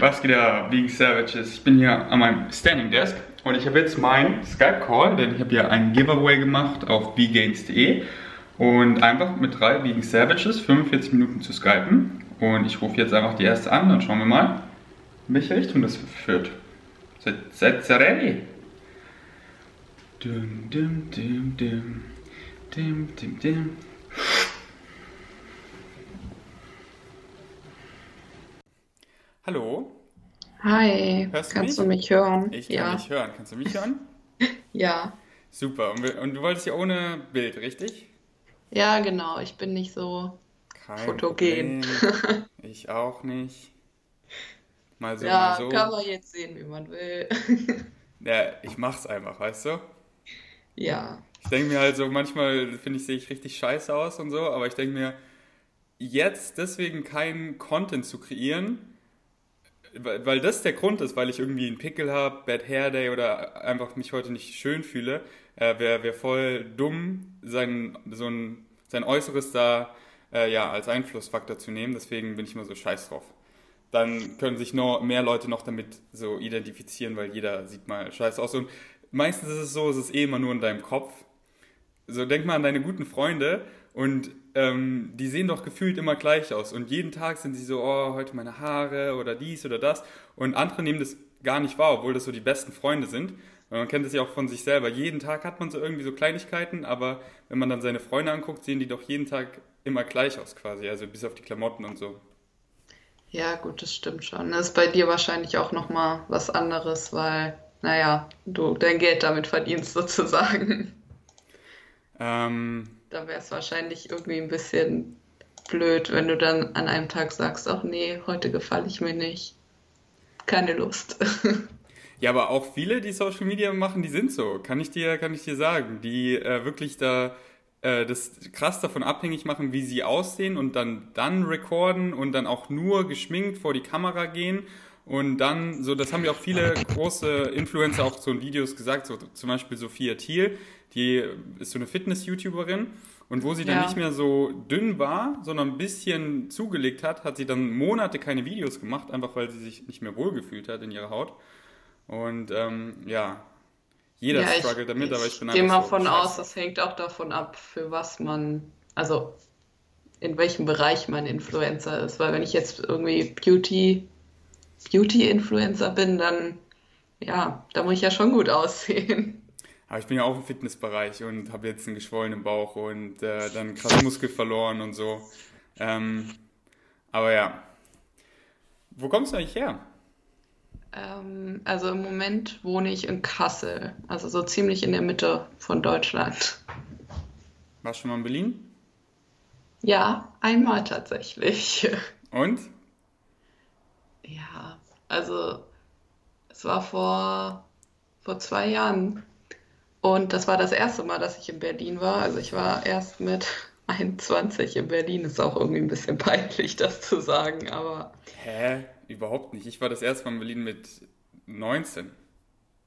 Was geht da, Vegan Savages? Ich bin hier an meinem Standing Desk und ich habe jetzt meinen Skype Call, denn ich habe hier einen Giveaway gemacht auf vgains.de und einfach mit drei Vegan Savages 45 Minuten zu skypen. Und ich rufe jetzt einfach die erste an, dann schauen wir mal, in welche Richtung das führt. Seid, ihr ready? Dum, dum, dum, dum. Dim, dim, dim. Hallo? Hi, Hörst du kannst mich? du mich hören? Ich kann Ja, dich hören. Kannst du mich hören? ja, Super. Und, und du wolltest ja ohne Bild, richtig? ja, genau. Ich bin nicht so Kein fotogen. Problem. Ich auch nicht. Mal so, mal Ja, so. kann man jetzt sehen, wie man will. Ja, ich mach's einfach, weißt du? Ja, Ich denke mir halt so, manchmal finde ich, sehe ich richtig scheiße aus und so, aber ich denke mir, jetzt deswegen keinen Content zu kreieren, weil, das der Grund ist, weil ich irgendwie einen Pickel habe, Bad Hair Day oder einfach mich heute nicht schön fühle, äh, wäre wär voll dumm, sein, so ein, sein Äußeres da äh, ja, als Einflussfaktor zu nehmen. Deswegen bin ich immer so scheiß drauf. Dann können sich noch mehr Leute noch damit so identifizieren, weil jeder sieht mal scheiße aus. Und meistens ist es so, es ist eh immer nur in deinem Kopf. So, denk mal an deine guten Freunde und ähm, die sehen doch gefühlt immer gleich aus. Und jeden Tag sind sie so, oh, heute meine Haare oder dies oder das. Und andere nehmen das gar nicht wahr, obwohl das so die besten Freunde sind. Und man kennt das ja auch von sich selber. Jeden Tag hat man so irgendwie so Kleinigkeiten, aber wenn man dann seine Freunde anguckt, sehen die doch jeden Tag immer gleich aus quasi. Also bis auf die Klamotten und so. ja, gut, das stimmt schon. Das ist bei dir wahrscheinlich auch nochmal was anderes, weil, naja, du dein Geld damit verdienst sozusagen. Ähm, Da wäre es wahrscheinlich irgendwie ein bisschen blöd, wenn du dann an einem Tag sagst, ach nee, heute gefalle ich mir nicht. Keine Lust. Ja, aber auch viele, die Social Media machen, die sind so, kann ich dir, kann ich dir sagen, die äh, wirklich da äh, das krass davon abhängig machen, wie sie aussehen und dann dann recorden und dann auch nur geschminkt vor die Kamera gehen und dann so, das haben ja auch viele große Influencer auch so in Videos gesagt, so zum Beispiel Sophia Thiel, die ist so eine Fitness-YouTuberin und wo sie dann Ja. nicht mehr so dünn war, sondern ein bisschen zugelegt hat, hat sie dann Monate keine Videos gemacht, einfach weil sie sich nicht mehr wohlgefühlt hat in ihrer Haut. Und ähm, ja, jeder Ja, ich, struggelt damit, aber ich bin gehe mal einfach so von aus, das hängt auch davon ab, für was man, also in welchem Bereich man Influencer ist. Weil wenn ich jetzt irgendwie Beauty, Beauty-Influencer bin, dann ja, da muss ich ja schon gut aussehen. Aber ich bin ja auch im Fitnessbereich und habe jetzt einen geschwollenen Bauch und äh, dann krass Muskel verloren und so. Ähm, aber ja, wo kommst du eigentlich her? Ähm, also im Moment wohne ich in Kassel, also so ziemlich in der Mitte von Deutschland. Warst du schon mal in Berlin? Ja, einmal tatsächlich. Und? Ja, also es war vor, vor zwei Jahren und das war das erste Mal, dass ich in Berlin war. Also ich war erst mit 21 in Berlin. Ist auch irgendwie ein bisschen peinlich, das zu sagen, aber Hä? Überhaupt nicht. Ich war das erste Mal in Berlin mit 19.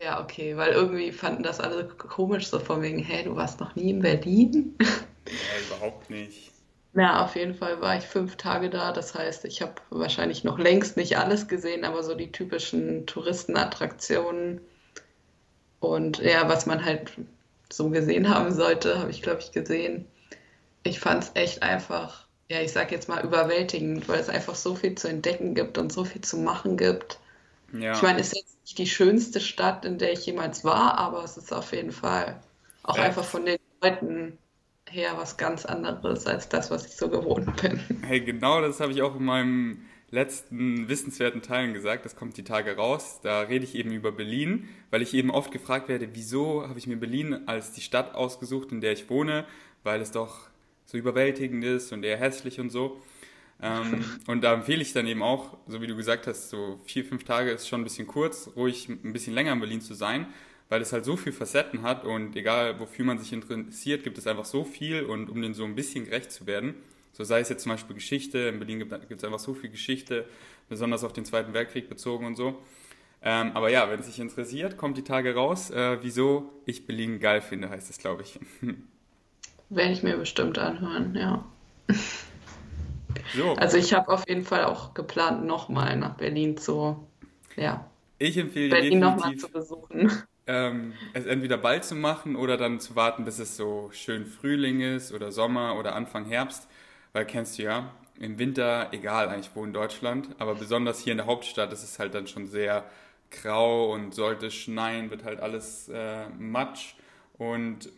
ja, okay, weil irgendwie fanden das alle komisch, so von wegen, hey, du warst noch nie in Berlin? Hä, überhaupt nicht. Na, auf jeden Fall war ich fünf Tage da. Das heißt, ich habe wahrscheinlich noch längst nicht alles gesehen, aber so die typischen Touristenattraktionen und ja, was man halt so gesehen haben sollte, habe ich, glaube ich, gesehen. Ich fand es echt einfach, ja, ich sag jetzt mal überwältigend, weil es einfach so viel zu entdecken gibt und so viel zu machen gibt. Ich Ja, meine, es ist jetzt nicht die schönste Stadt, in der ich jemals war, aber es ist auf jeden Fall auch einfach Facts. von den Leuten her was ganz anderes als das, was ich so gewohnt bin. Hey, genau das habe ich auch in meinem letzten wissenswerten Teilen gesagt. Das kommt die Tage raus. Da rede ich eben über Berlin, weil ich eben oft gefragt werde, wieso habe ich mir Berlin als die Stadt ausgesucht, in der ich wohne, weil es doch so überwältigend ist und eher hässlich und so. Ähm, und da empfehle ich dann eben auch, so wie du gesagt hast, so vier, fünf Tage ist schon ein bisschen kurz, ruhig ein bisschen länger in Berlin zu sein, weil es halt so viel Facetten hat und egal wofür man sich interessiert, gibt es einfach so viel und um dem so ein bisschen gerecht zu werden, so sei es jetzt zum Beispiel Geschichte, in Berlin gibt es einfach so viel Geschichte, besonders auf den Zweiten Weltkrieg bezogen und so. Ähm, aber ja, wenn es dich interessiert, kommt die Tage raus, äh, wieso ich Berlin geil finde, heißt es, glaube ich. Werde ich mir bestimmt anhören, ja. So. Also ich habe auf jeden Fall auch geplant, nochmal nach Berlin zu, ja. Ich empfehle Berlin nochmal zu besuchen. Ähm, es entweder bald zu machen oder dann zu warten, bis es so schön Frühling ist oder Sommer oder Anfang Herbst. Weil kennst du ja, im Winter, egal eigentlich wo in Deutschland, aber besonders hier in der Hauptstadt ist es halt dann schon sehr grau und sollte schneien, wird halt alles äh, matsch und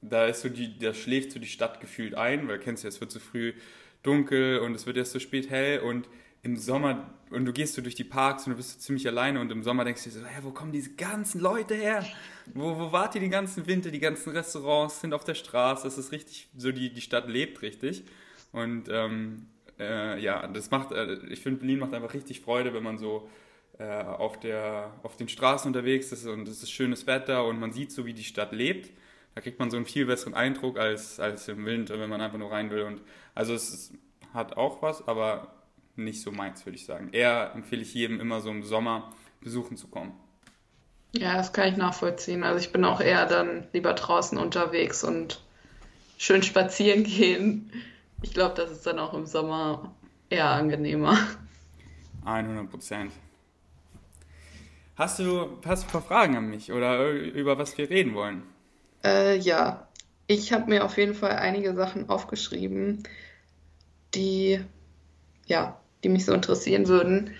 da ist so die, da schläft so die Stadt gefühlt ein, weil kennst du ja, es wird so früh dunkel und es wird erst so spät hell und im Sommer, und du gehst so durch die Parks und du bist so ziemlich alleine und im Sommer denkst du dir so, hä, wo kommen diese ganzen Leute her? Wo, wo wart ihr den ganzen Winter? Die ganzen Restaurants sind auf der Straße, es ist richtig, so die, die Stadt lebt richtig. Und ähm, äh, ja, das macht, äh, ich finde, Berlin macht einfach richtig Freude, wenn man so äh, auf, der, auf den Straßen unterwegs ist und es ist schönes Wetter und man sieht so, wie die Stadt lebt. Da kriegt man so einen viel besseren Eindruck als, als im Winter, wenn man einfach nur rein will. Und also es ist, hat auch was, aber nicht so meins, würde ich sagen. Eher empfehle ich jedem immer so im Sommer besuchen zu kommen. Ja, das kann ich nachvollziehen. Also ich bin auch eher dann lieber draußen unterwegs und schön spazieren gehen. Ich glaube, das ist dann auch im Sommer eher angenehmer. 100 Prozent. Hast du, hast du ein paar Fragen an mich oder über was wir reden wollen? Äh, ja, ich habe mir auf jeden Fall einige Sachen aufgeschrieben, die ja die mich so interessieren würden.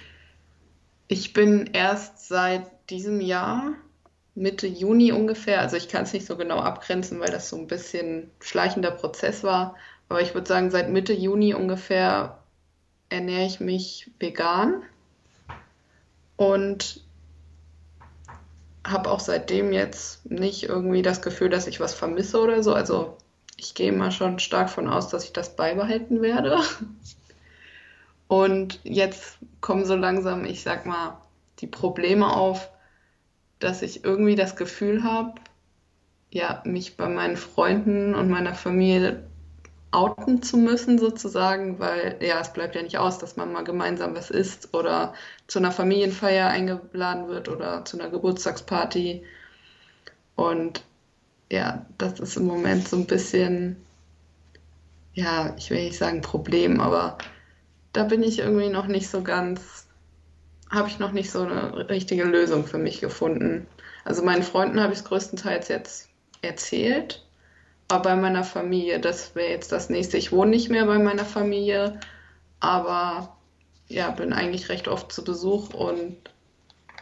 Ich bin erst seit diesem Jahr, Mitte Juni ungefähr, also ich kann es nicht so genau abgrenzen, weil das so ein bisschen schleichender Prozess war, aber ich würde sagen, seit Mitte Juni ungefähr ernähre ich mich vegan und habe auch seitdem jetzt nicht irgendwie das Gefühl, dass ich was vermisse oder so. Also ich gehe mal schon stark von aus, dass ich das beibehalten werde. Und jetzt kommen so langsam, ich sag mal, die Probleme auf, dass ich irgendwie das Gefühl habe, ja, mich bei meinen Freunden und meiner Familie outen zu müssen, sozusagen, weil ja, es bleibt ja nicht aus, dass man mal gemeinsam was isst oder zu einer Familienfeier eingeladen wird oder zu einer Geburtstagsparty. Und ja, das ist im Moment so ein bisschen, ja, ich will nicht sagen Problem, aber da bin ich irgendwie noch nicht so ganz, habe ich noch nicht so eine richtige Lösung für mich gefunden. Also meinen Freunden habe ich es größtenteils jetzt erzählt, aber bei meiner Familie, das wäre jetzt das nächste. Ich wohne nicht mehr bei meiner Familie, aber ja, bin eigentlich recht oft zu Besuch und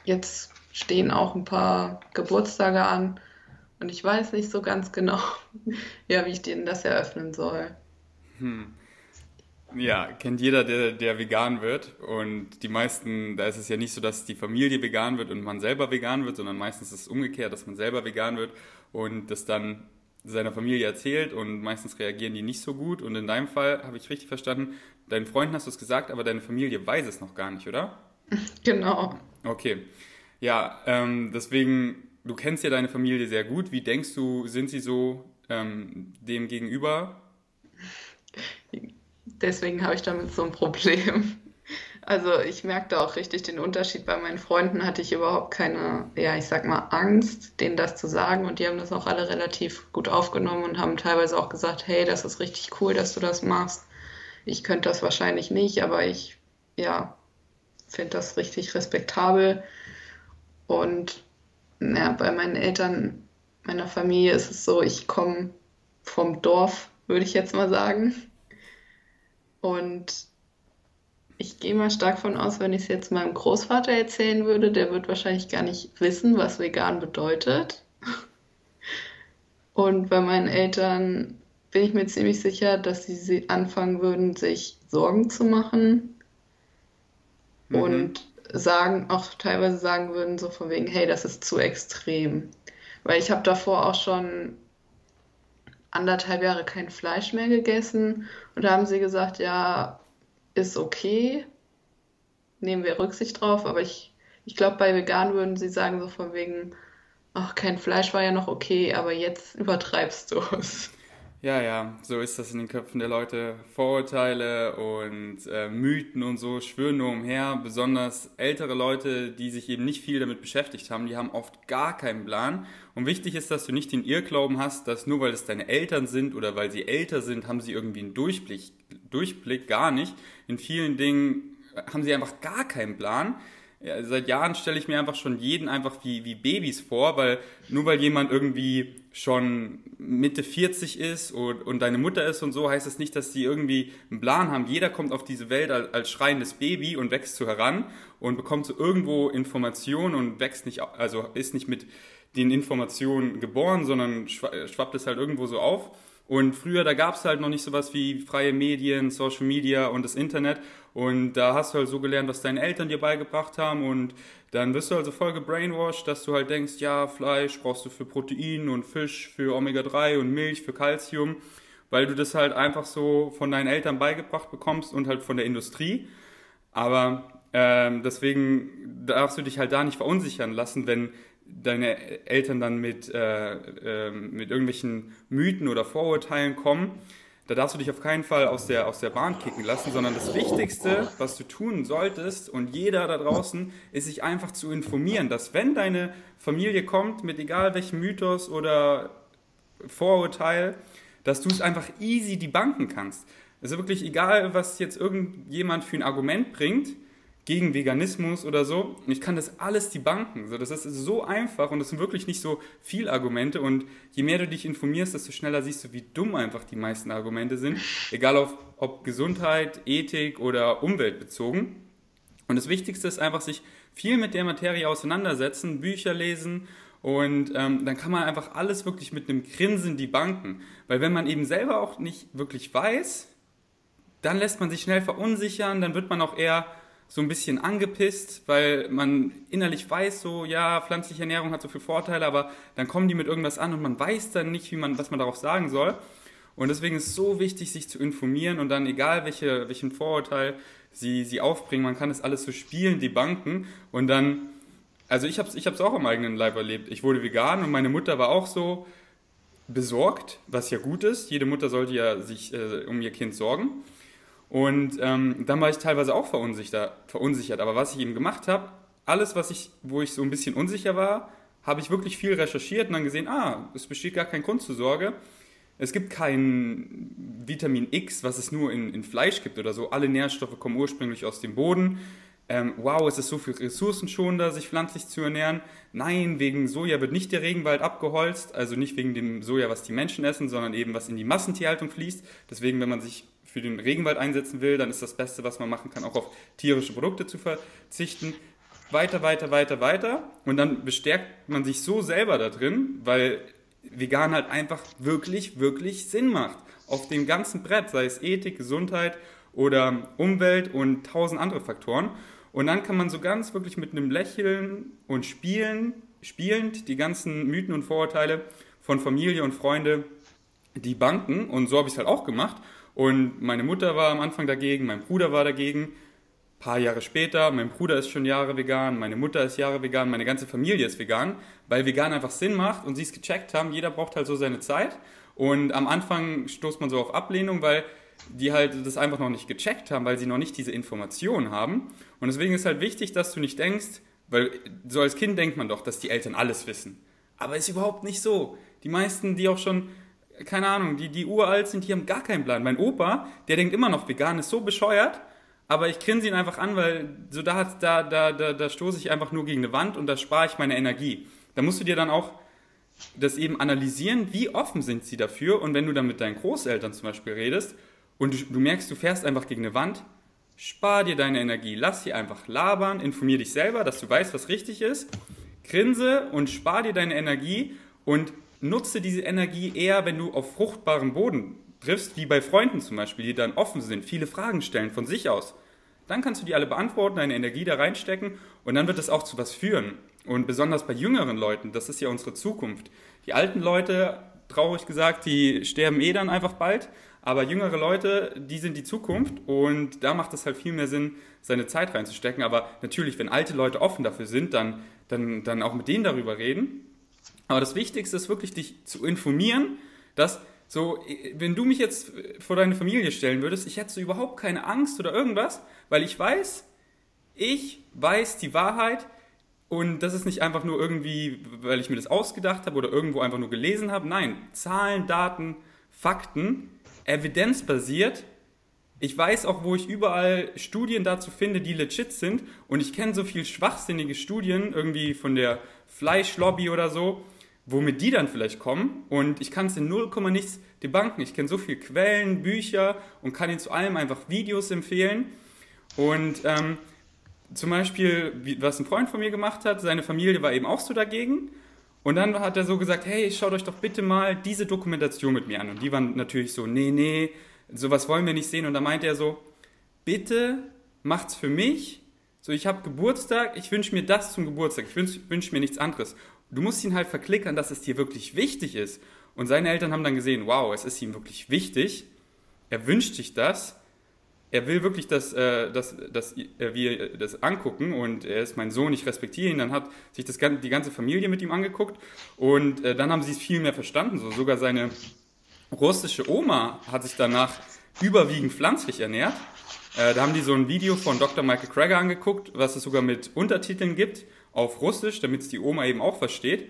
jetzt stehen auch ein paar Geburtstage an und ich weiß nicht so ganz genau, ja, wie ich denen das eröffnen soll. Hm. Ja, kennt jeder, der, der vegan wird. Und die meisten, da ist es ja nicht so, dass die Familie vegan wird und man selber vegan wird, sondern meistens ist es umgekehrt, dass man selber vegan wird und das dann seiner Familie erzählt und meistens reagieren die nicht so gut. Und in deinem Fall habe ich richtig verstanden, deinen Freunden hast du es gesagt, aber deine Familie weiß es noch gar nicht, oder? Genau. Okay. Ja, ähm, deswegen, du kennst ja deine Familie sehr gut. Wie denkst du, sind sie so ähm, dem gegenüber? deswegen habe ich damit so ein Problem. Also ich merke da auch richtig den Unterschied. Bei meinen Freunden hatte ich überhaupt keine, ja, ich sag mal, Angst, denen das zu sagen. Und die haben das auch alle relativ gut aufgenommen und haben teilweise auch gesagt, hey, das ist richtig cool, dass du das machst. Ich könnte das wahrscheinlich nicht, aber ich, ja, finde das richtig respektabel. Und ja, bei meinen Eltern, meiner Familie ist es so, ich komme vom Dorf, würde ich jetzt mal sagen. Und ich gehe mal stark von aus, wenn ich es jetzt meinem Großvater erzählen würde, der wird wahrscheinlich gar nicht wissen, was vegan bedeutet. Und bei meinen Eltern bin ich mir ziemlich sicher, dass sie anfangen würden, sich Sorgen zu machen mhm. und sagen, auch teilweise sagen würden, so von wegen, hey, das ist zu extrem. Weil ich habe davor auch schon anderthalb Jahre kein Fleisch mehr gegessen und da haben sie gesagt, ja, ist okay, nehmen wir Rücksicht drauf, aber ich, ich glaube, bei vegan würden sie sagen so von wegen, ach, kein Fleisch war ja noch okay, aber jetzt übertreibst du es. Ja, ja, so ist das in den Köpfen der Leute. Vorurteile und äh, Mythen und so schwören nur umher. Besonders ältere Leute, die sich eben nicht viel damit beschäftigt haben, die haben oft gar keinen Plan. Und wichtig ist, dass du nicht den Irrglauben hast, dass nur weil es deine Eltern sind oder weil sie älter sind, haben sie irgendwie einen Durchblick, Durchblick, gar nicht. In vielen Dingen haben sie einfach gar keinen Plan. Ja, seit Jahren stelle ich mir einfach schon jeden einfach wie, wie Babys vor, weil nur weil jemand irgendwie schon Mitte 40 ist und, und deine Mutter ist und so, heißt das nicht, dass die irgendwie einen Plan haben. Jeder kommt auf diese Welt als, als schreiendes Baby und wächst so heran und bekommt so irgendwo Informationen und wächst nicht, also ist nicht mit den Informationen geboren, sondern schwappt es halt irgendwo so auf. Und früher, da gab es halt noch nicht sowas wie freie Medien, Social Media und das Internet. Und da hast du halt so gelernt, was deine Eltern dir beigebracht haben. Und dann wirst du also voll gebrainwashed, dass du halt denkst, ja, Fleisch brauchst du für Protein und Fisch für Omega-3 und Milch für Calcium. Weil du das halt einfach so von deinen Eltern beigebracht bekommst und halt von der Industrie. Aber ähm, deswegen darfst du dich halt da nicht verunsichern lassen, wenn deine Eltern dann mit, äh, äh, mit irgendwelchen Mythen oder Vorurteilen kommen, da darfst du dich auf keinen Fall aus der, aus der Bahn kicken lassen, sondern das Wichtigste, was du tun solltest und jeder da draußen, ist sich einfach zu informieren, dass wenn deine Familie kommt mit egal welchem Mythos oder Vorurteil, dass du es einfach easy debunken kannst. Ist wirklich egal, was jetzt irgendjemand für ein Argument bringt, gegen Veganismus oder so. Und ich kann das alles die Banken. So, das ist so einfach und das sind wirklich nicht so viel Argumente. Und je mehr du dich informierst, desto schneller siehst du, wie dumm einfach die meisten Argumente sind. Egal auf, ob Gesundheit, Ethik oder Umwelt bezogen. Und das Wichtigste ist einfach, sich viel mit der Materie auseinandersetzen, Bücher lesen und ähm, dann kann man einfach alles wirklich mit einem Grinsen die Banken. Weil wenn man eben selber auch nicht wirklich weiß, dann lässt man sich schnell verunsichern, dann wird man auch eher so ein bisschen angepisst, weil man innerlich weiß, so, ja, pflanzliche Ernährung hat so viele Vorteile, aber dann kommen die mit irgendwas an und man weiß dann nicht, wie man, was man darauf sagen soll. Und deswegen ist es so wichtig, sich zu informieren und dann, egal welche, welchen Vorurteil sie, sie aufbringen, man kann das alles so spielen, die Banken und dann, also ich habe es ich auch am eigenen Leib erlebt. Ich wurde vegan und meine Mutter war auch so besorgt, was ja gut ist. Jede Mutter sollte ja sich äh, um ihr Kind sorgen. Und ähm, dann war ich teilweise auch verunsichert, verunsichert. Aber was ich eben gemacht habe, alles, was ich, wo ich so ein bisschen unsicher war, habe ich wirklich viel recherchiert und dann gesehen, ah, es besteht gar kein Grund zur Sorge. Es gibt kein Vitamin X, was es nur in, in Fleisch gibt oder so. Alle Nährstoffe kommen ursprünglich aus dem Boden. Ähm, wow, es ist so viel ressourcenschonender, sich pflanzlich zu ernähren. Nein, wegen Soja wird nicht der Regenwald abgeholzt, also nicht wegen dem Soja, was die Menschen essen, sondern eben was in die Massentierhaltung fließt. Deswegen, wenn man sich für den Regenwald einsetzen will, dann ist das Beste, was man machen kann, auch auf tierische Produkte zu verzichten. Weiter, weiter, weiter, weiter. Und dann bestärkt man sich so selber da drin, weil vegan halt einfach wirklich, wirklich Sinn macht. Auf dem ganzen Brett, sei es Ethik, Gesundheit oder Umwelt und tausend andere Faktoren. Und dann kann man so ganz wirklich mit einem Lächeln und Spielen, spielend die ganzen Mythen und Vorurteile von Familie und Freunde die Banken. Und so habe ich es halt auch gemacht. Und meine Mutter war am Anfang dagegen, mein Bruder war dagegen. Ein paar Jahre später, mein Bruder ist schon Jahre vegan, meine Mutter ist Jahre vegan, meine ganze Familie ist vegan, weil vegan einfach Sinn macht und sie es gecheckt haben. Jeder braucht halt so seine Zeit. Und am Anfang stoßt man so auf Ablehnung, weil die halt das einfach noch nicht gecheckt haben, weil sie noch nicht diese Informationen haben. Und deswegen ist halt wichtig, dass du nicht denkst, weil so als Kind denkt man doch, dass die Eltern alles wissen. Aber ist überhaupt nicht so. Die meisten, die auch schon keine Ahnung, die, die uralt sind, die haben gar keinen Plan. Mein Opa, der denkt immer noch, vegan ist so bescheuert, aber ich grinse ihn einfach an, weil so da, da, da, da, da stoße ich einfach nur gegen eine Wand und da spare ich meine Energie. Da musst du dir dann auch das eben analysieren, wie offen sind sie dafür und wenn du dann mit deinen Großeltern zum Beispiel redest und du, du merkst, du fährst einfach gegen eine Wand, spar dir deine Energie, lass sie einfach labern, informier dich selber, dass du weißt, was richtig ist, grinse und spar dir deine Energie und nutze diese Energie eher, wenn du auf fruchtbarem Boden triffst, wie bei Freunden zum Beispiel, die dann offen sind, viele Fragen stellen von sich aus. Dann kannst du die alle beantworten, deine Energie da reinstecken und dann wird es auch zu was führen. Und besonders bei jüngeren Leuten, das ist ja unsere Zukunft. Die alten Leute, traurig gesagt, die sterben eh dann einfach bald. Aber jüngere Leute, die sind die Zukunft und da macht es halt viel mehr Sinn, seine Zeit reinzustecken. Aber natürlich, wenn alte Leute offen dafür sind, dann, dann, dann auch mit denen darüber reden aber das Wichtigste ist wirklich, dich zu informieren, dass so, wenn du mich jetzt vor deine Familie stellen würdest, ich hätte so überhaupt keine Angst oder irgendwas, weil ich weiß, ich weiß die Wahrheit und das ist nicht einfach nur irgendwie, weil ich mir das ausgedacht habe oder irgendwo einfach nur gelesen habe. Nein, Zahlen, Daten, Fakten, evidenzbasiert Ich weiß auch, wo ich überall Studien dazu finde, die legit sind. Und ich kenne so viel schwachsinnige Studien, irgendwie von der Fleischlobby oder so, womit die dann vielleicht kommen. Und ich kann es in 0, nichts debunken. Ich kenne so viele Quellen, Bücher und kann ihnen zu allem einfach Videos empfehlen. Und ähm, zum Beispiel, was ein Freund von mir gemacht hat, seine Familie war eben auch so dagegen. Und dann hat er so gesagt, hey, schaut euch doch bitte mal diese Dokumentation mit mir an. Und die waren natürlich so, nee, nee, sowas wollen wir nicht sehen. Und da meinte er so, bitte macht's für mich. So, ich habe Geburtstag, ich wünsche mir das zum Geburtstag, ich wünsche wünsch mir nichts anderes. Du musst ihn halt verklickern, dass es dir wirklich wichtig ist. Und seine Eltern haben dann gesehen, wow, es ist ihm wirklich wichtig. Er wünscht sich das er will wirklich, dass, äh, dass, dass wir das angucken und er ist mein Sohn, ich respektiere ihn. Dann hat sich das, die ganze Familie mit ihm angeguckt und äh, dann haben sie es viel mehr verstanden. So, sogar seine russische Oma hat sich danach überwiegend pflanzlich ernährt. Äh, da haben die so ein Video von Dr. Michael Krager angeguckt, was es sogar mit Untertiteln gibt auf Russisch, damit es die Oma eben auch versteht.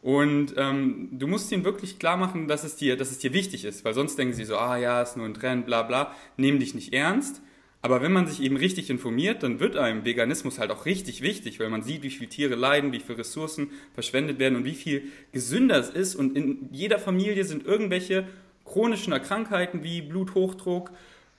Und ähm, du musst ihnen wirklich klar machen, dass es, dir, dass es dir wichtig ist, weil sonst denken sie so, ah ja, ist nur ein Trend, bla bla, nehmen dich nicht ernst. Aber wenn man sich eben richtig informiert, dann wird einem Veganismus halt auch richtig wichtig, weil man sieht, wie viele Tiere leiden, wie viele Ressourcen verschwendet werden und wie viel gesünder es ist. Und in jeder Familie sind irgendwelche chronischen Krankheiten wie Bluthochdruck,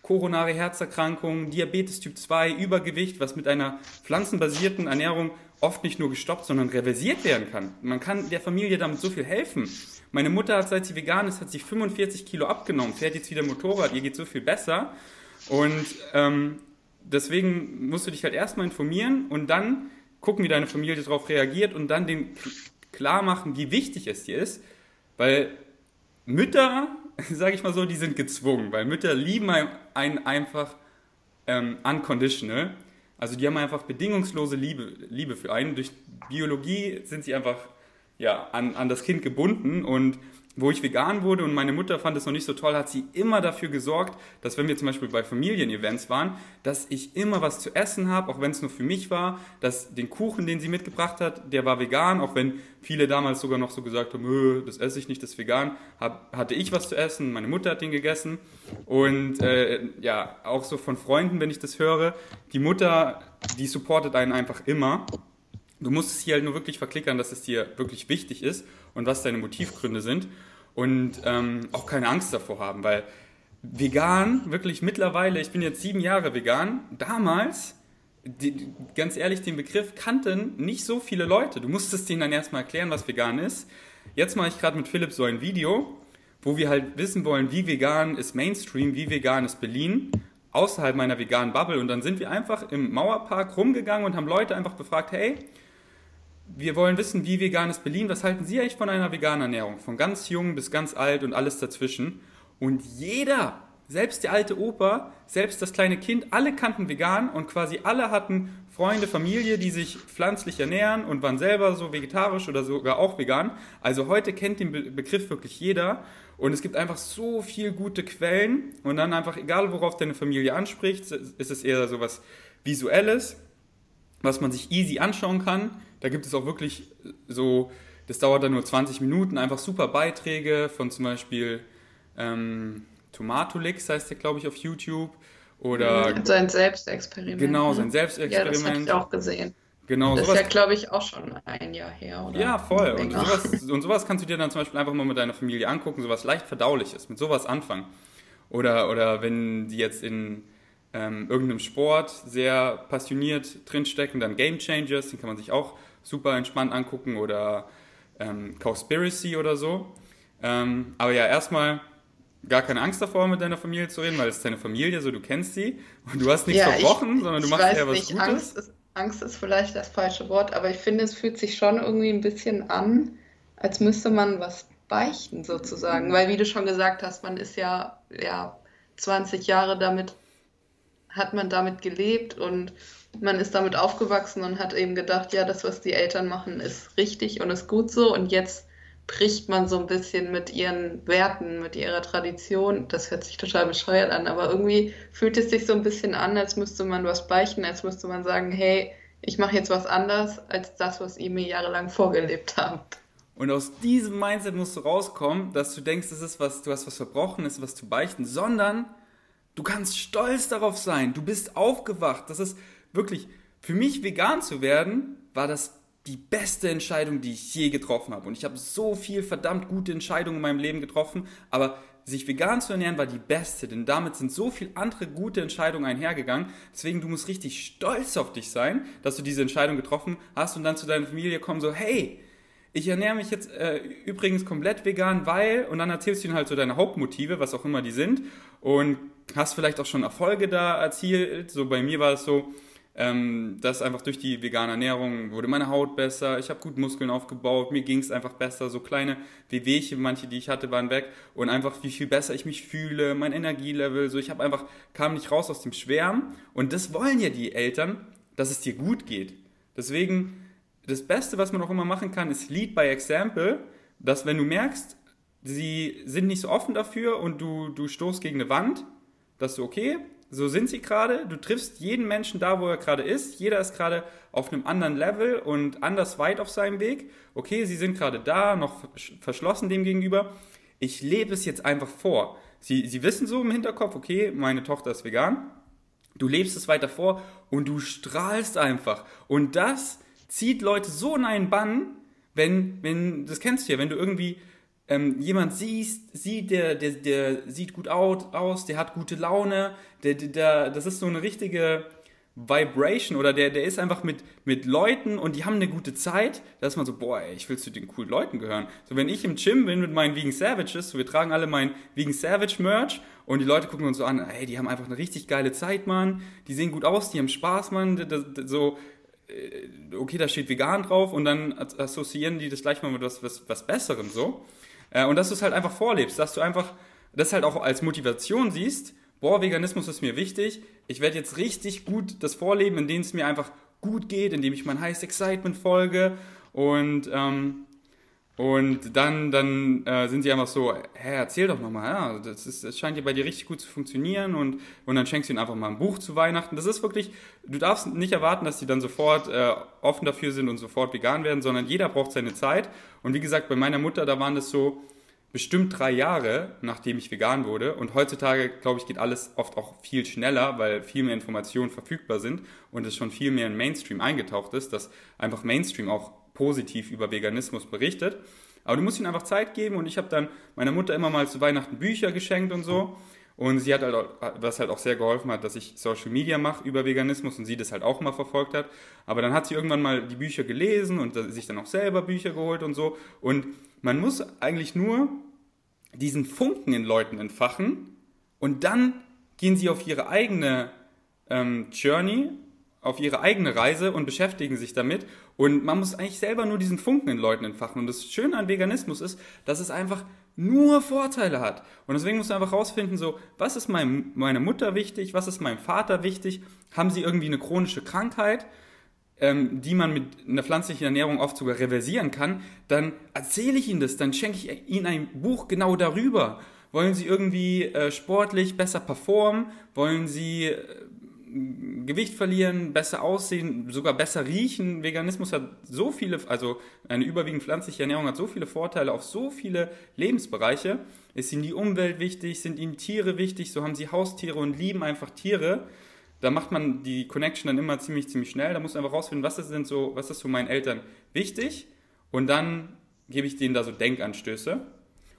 koronare Herzerkrankungen, Diabetes Typ 2, Übergewicht, was mit einer pflanzenbasierten Ernährung oft nicht nur gestoppt, sondern reversiert werden kann. Man kann der Familie damit so viel helfen. Meine Mutter hat, seit sie vegan ist, hat sie 45 Kilo abgenommen, fährt jetzt wieder Motorrad, ihr geht so viel besser. Und ähm, deswegen musst du dich halt erstmal informieren und dann gucken, wie deine Familie darauf reagiert und dann den klar machen, wie wichtig es dir ist. Weil Mütter, sage ich mal so, die sind gezwungen, weil Mütter lieben einen einfach ähm, unconditional. Also die haben einfach bedingungslose Liebe, Liebe für einen. Durch Biologie sind sie einfach ja, an, an das Kind gebunden und wo ich vegan wurde und meine Mutter fand es noch nicht so toll, hat sie immer dafür gesorgt, dass wenn wir zum Beispiel bei Familienevents waren, dass ich immer was zu essen habe, auch wenn es nur für mich war, dass den Kuchen, den sie mitgebracht hat, der war vegan, auch wenn viele damals sogar noch so gesagt haben, das esse ich nicht, das ist vegan, hab, hatte ich was zu essen, meine Mutter hat den gegessen und äh, ja, auch so von Freunden, wenn ich das höre, die Mutter, die supportet einen einfach immer. Du musst es hier halt nur wirklich verklickern, dass es dir wirklich wichtig ist und was deine Motivgründe sind und ähm, auch keine Angst davor haben, weil vegan, wirklich mittlerweile, ich bin jetzt sieben Jahre vegan, damals, die, ganz ehrlich, den Begriff kannten nicht so viele Leute. Du musstest denen dann erstmal erklären, was vegan ist. Jetzt mache ich gerade mit Philipp so ein Video, wo wir halt wissen wollen, wie vegan ist Mainstream, wie vegan ist Berlin, außerhalb meiner veganen Bubble. Und dann sind wir einfach im Mauerpark rumgegangen und haben Leute einfach befragt, hey, wir wollen wissen, wie vegan ist Berlin. Was halten Sie eigentlich von einer veganen Ernährung? Von ganz jung bis ganz alt und alles dazwischen. Und jeder, selbst der alte Opa, selbst das kleine Kind, alle kannten vegan und quasi alle hatten Freunde, Familie, die sich pflanzlich ernähren und waren selber so vegetarisch oder sogar auch vegan. Also heute kennt den Be Begriff wirklich jeder. Und es gibt einfach so viel gute Quellen. Und dann einfach, egal worauf deine Familie anspricht, ist es eher so was Visuelles, was man sich easy anschauen kann da gibt es auch wirklich so, das dauert dann nur 20 Minuten, einfach super Beiträge von zum Beispiel ähm, Tomatolix heißt der, glaube ich, auf YouTube. Oder sein Selbstexperiment. Genau, ne? sein Selbstexperiment. Ja, das habe ich auch gesehen. Genau, das sowas, ist ja, glaube ich, auch schon ein Jahr her, oder? Ja, voll. Und sowas, und sowas, kannst du dir dann zum Beispiel einfach mal mit deiner Familie angucken, sowas leicht verdaulich ist, mit sowas anfangen. Oder, oder wenn die jetzt in ähm, irgendeinem Sport sehr passioniert drinstecken, dann Game Changers, den kann man sich auch super entspannt angucken oder ähm, Cowspiracy oder so. Ähm, aber ja, erstmal gar keine Angst davor, mit deiner Familie zu reden, weil es ist deine Familie, so du kennst sie und du hast nichts ja, verbrochen, ich, sondern du machst eher was nicht, Gutes. Angst ist, Angst ist vielleicht das falsche Wort, aber ich finde, es fühlt sich schon irgendwie ein bisschen an, als müsste man was beichten sozusagen, weil wie du schon gesagt hast, man ist ja, ja 20 Jahre damit, hat man damit gelebt und man ist damit aufgewachsen und hat eben gedacht, ja, das, was die Eltern machen, ist richtig und ist gut so. Und jetzt bricht man so ein bisschen mit ihren Werten, mit ihrer Tradition. Das hört sich total bescheuert an, aber irgendwie fühlt es sich so ein bisschen an, als müsste man was beichten, als müsste man sagen, hey, ich mache jetzt was anders als das, was ihr mir jahrelang vorgelebt habt. Und aus diesem Mindset musst du rauskommen, dass du denkst, das ist was, du hast was verbrochen, ist was zu beichten, sondern Du kannst stolz darauf sein. Du bist aufgewacht. Das ist wirklich, für mich vegan zu werden, war das die beste Entscheidung, die ich je getroffen habe. Und ich habe so viel verdammt gute Entscheidungen in meinem Leben getroffen, aber sich vegan zu ernähren war die beste, denn damit sind so viele andere gute Entscheidungen einhergegangen. Deswegen, du musst richtig stolz auf dich sein, dass du diese Entscheidung getroffen hast und dann zu deiner Familie kommen so, hey, ich ernähre mich jetzt äh, übrigens komplett vegan, weil, und dann erzählst du ihnen halt so deine Hauptmotive, was auch immer die sind, und hast vielleicht auch schon Erfolge da erzielt. So bei mir war es so, ähm, dass einfach durch die vegane Ernährung wurde meine Haut besser, ich habe gut Muskeln aufgebaut, mir ging es einfach besser, so kleine Wehwehchen, manche, die ich hatte, waren weg und einfach wie viel besser ich mich fühle, mein Energielevel, so ich habe einfach, kam nicht raus aus dem Schwärmen und das wollen ja die Eltern, dass es dir gut geht. Deswegen, das Beste, was man auch immer machen kann, ist Lead by Example, dass wenn du merkst, sie sind nicht so offen dafür und du, du stoßt gegen eine Wand, dass du, okay, so sind sie gerade. Du triffst jeden Menschen da, wo er gerade ist. Jeder ist gerade auf einem anderen Level und anders weit auf seinem Weg. Okay, sie sind gerade da, noch verschlossen dem gegenüber. Ich lebe es jetzt einfach vor. Sie, sie wissen so im Hinterkopf, okay, meine Tochter ist vegan. Du lebst es weiter vor und du strahlst einfach. Und das zieht Leute so in einen Bann, wenn, wenn, das kennst du ja, wenn du irgendwie ähm, jemand siehst, sieht, der, der, der sieht gut aus, der hat gute Laune, der, der, das ist so eine richtige Vibration oder der, der ist einfach mit, mit Leuten und die haben eine gute Zeit, da ist man so, boah, ey, ich will zu den coolen Leuten gehören. So, wenn ich im Gym bin mit meinen Vegan Savages, so, wir tragen alle mein Vegan Savage Merch und die Leute gucken uns so an, ey, die haben einfach eine richtig geile Zeit, Mann, die sehen gut aus, die haben Spaß, Mann, das, das, so, äh, okay, da steht vegan drauf und dann assoziieren die das gleich mal mit was, was, was Besserem, so. Äh, und dass du es halt einfach vorlebst, dass du einfach das halt auch als Motivation siehst, boah, Veganismus ist mir wichtig, ich werde jetzt richtig gut das vorleben, indem es mir einfach gut geht, indem ich mein Highest Excitement folge. Und ähm, und dann, dann äh, sind sie einfach so, hä, erzähl doch nochmal, ja, das, ist, das scheint ja bei dir richtig gut zu funktionieren und, und dann schenkst du ihnen einfach mal ein Buch zu Weihnachten. Das ist wirklich, du darfst nicht erwarten, dass sie dann sofort äh, offen dafür sind und sofort vegan werden, sondern jeder braucht seine Zeit. Und wie gesagt, bei meiner Mutter, da waren das so bestimmt drei Jahre, nachdem ich vegan wurde. Und heutzutage, glaube ich, geht alles oft auch viel schneller, weil viel mehr Informationen verfügbar sind und es schon viel mehr in Mainstream eingetaucht ist, dass einfach Mainstream auch positiv über Veganismus berichtet. Aber du musst ihnen einfach Zeit geben und ich habe dann meiner Mutter immer mal zu Weihnachten Bücher geschenkt und so. Und sie hat halt, auch, was halt auch sehr geholfen hat, dass ich Social Media mache über Veganismus und sie das halt auch mal verfolgt hat. Aber dann hat sie irgendwann mal die Bücher gelesen und sich dann auch selber Bücher geholt und so. Und man muss eigentlich nur diesen Funken in Leuten entfachen und dann gehen sie auf ihre eigene ähm, Journey auf ihre eigene Reise und beschäftigen sich damit. Und man muss eigentlich selber nur diesen Funken in Leuten entfachen. Und das Schöne an Veganismus ist, dass es einfach nur Vorteile hat. Und deswegen musst du einfach rausfinden, so, was ist mein, meiner Mutter wichtig, was ist meinem Vater wichtig, haben sie irgendwie eine chronische Krankheit, ähm, die man mit einer pflanzlichen Ernährung oft sogar reversieren kann, dann erzähle ich ihnen das, dann schenke ich ihnen ein Buch genau darüber. Wollen sie irgendwie äh, sportlich besser performen? Wollen sie äh, Gewicht verlieren, besser aussehen, sogar besser riechen. Veganismus hat so viele, also eine überwiegend pflanzliche Ernährung hat so viele Vorteile auf so viele Lebensbereiche. Ist ihnen die Umwelt wichtig, sind ihnen Tiere wichtig, so haben sie Haustiere und lieben einfach Tiere. Da macht man die Connection dann immer ziemlich, ziemlich schnell. Da muss man einfach rausfinden, was ist denn so, was ist so meinen Eltern wichtig und dann gebe ich denen da so Denkanstöße.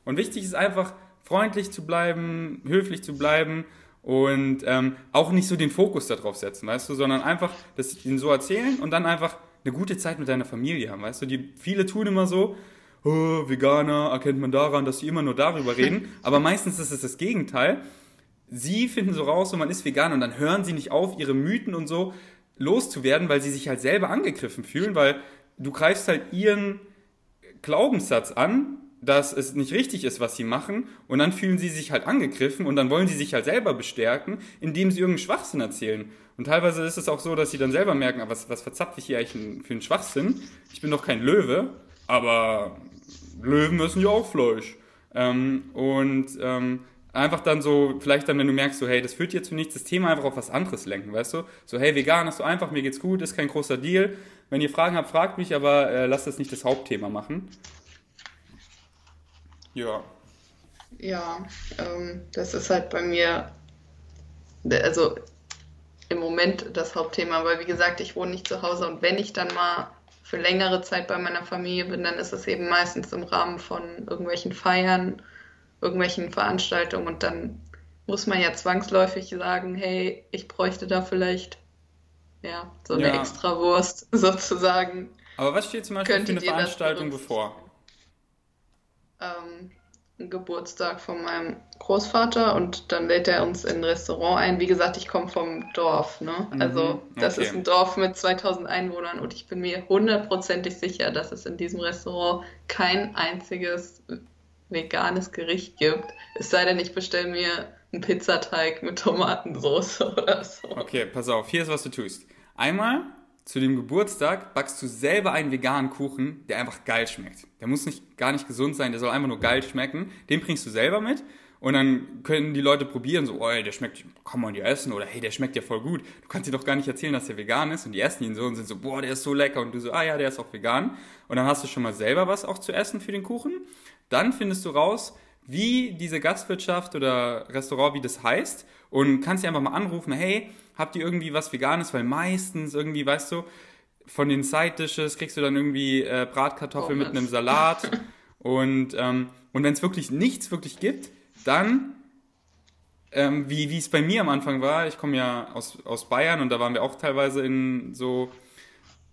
Und wichtig ist einfach, freundlich zu bleiben, höflich zu bleiben und ähm, auch nicht so den Fokus darauf setzen, weißt du, sondern einfach das ihnen so erzählen und dann einfach eine gute Zeit mit deiner Familie haben, weißt du. Die, viele tun immer so, oh, Veganer erkennt man daran, dass sie immer nur darüber reden, aber meistens ist es das Gegenteil. Sie finden so raus, so man ist vegan und dann hören sie nicht auf, ihre Mythen und so loszuwerden, weil sie sich halt selber angegriffen fühlen, weil du greifst halt ihren Glaubenssatz an, dass es nicht richtig ist, was sie machen, und dann fühlen sie sich halt angegriffen und dann wollen sie sich halt selber bestärken, indem sie irgendeinen Schwachsinn erzählen. Und teilweise ist es auch so, dass sie dann selber merken, ah, was, was verzapft ich hier eigentlich für einen Schwachsinn? Ich bin doch kein Löwe, aber Löwen essen ja auch Fleisch. Ähm, und ähm, einfach dann so, vielleicht dann, wenn du merkst, so, hey, das führt dir zu nichts, das Thema einfach auf was anderes lenken, weißt du? So, hey, vegan ist so einfach, mir geht's gut, ist kein großer Deal. Wenn ihr Fragen habt, fragt mich, aber äh, lasst das nicht das Hauptthema machen. Ja. Ja, ähm, das ist halt bei mir also im Moment das Hauptthema, weil wie gesagt, ich wohne nicht zu Hause und wenn ich dann mal für längere Zeit bei meiner Familie bin, dann ist es eben meistens im Rahmen von irgendwelchen Feiern, irgendwelchen Veranstaltungen und dann muss man ja zwangsläufig sagen, hey, ich bräuchte da vielleicht ja, so eine ja. Extrawurst sozusagen. Aber was steht zum Beispiel für eine Veranstaltung bevor? Ähm, Geburtstag von meinem Großvater und dann lädt er uns in ein Restaurant ein. Wie gesagt, ich komme vom Dorf, ne? Mhm, also das okay. ist ein Dorf mit 2000 Einwohnern und ich bin mir hundertprozentig sicher, dass es in diesem Restaurant kein einziges veganes Gericht gibt. Es sei denn, ich bestelle mir einen Pizzateig mit Tomatensauce oder so. Okay, pass auf, hier ist was du tust. Einmal zu dem Geburtstag backst du selber einen veganen Kuchen, der einfach geil schmeckt. Der muss nicht gar nicht gesund sein, der soll einfach nur geil schmecken. Den bringst du selber mit und dann können die Leute probieren, so, oh, der schmeckt, kann man ja essen oder hey, der schmeckt ja voll gut. Du kannst dir doch gar nicht erzählen, dass der vegan ist und die essen ihn so und sind so, boah, der ist so lecker und du so, ah ja, der ist auch vegan. Und dann hast du schon mal selber was auch zu essen für den Kuchen. Dann findest du raus, wie diese Gastwirtschaft oder Restaurant, wie das heißt. Und kannst dir einfach mal anrufen, hey, habt ihr irgendwie was Veganes? Weil meistens irgendwie, weißt du, von den Side-Dishes kriegst du dann irgendwie äh, Bratkartoffeln oh, mit einem Salat. Und, ähm, und wenn es wirklich nichts wirklich gibt, dann ähm, wie, wie es bei mir am Anfang war, ich komme ja aus, aus Bayern und da waren wir auch teilweise in so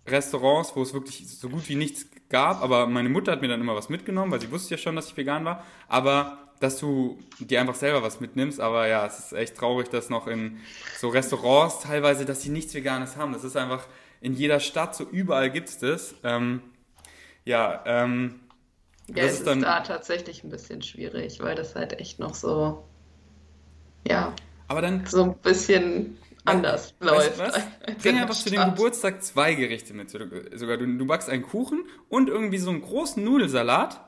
Restaurants, wo es wirklich so gut wie nichts gab, aber meine Mutter hat mir dann immer was mitgenommen, weil sie wusste ja schon, dass ich vegan war, aber dass du dir einfach selber was mitnimmst, aber ja, es ist echt traurig, dass noch in so Restaurants teilweise, dass sie nichts Veganes haben. Das ist einfach in jeder Stadt, so überall gibt es das. Ähm, ja, ähm, ja, das es ist, dann, da tatsächlich ein bisschen schwierig, weil das halt echt noch so, ja, aber dann, so ein bisschen anders läuft. Was? Bring einfach zu dem Geburtstag zwei Gerichte mit. Sogar du, du backst einen Kuchen und irgendwie so einen großen Nudelsalat.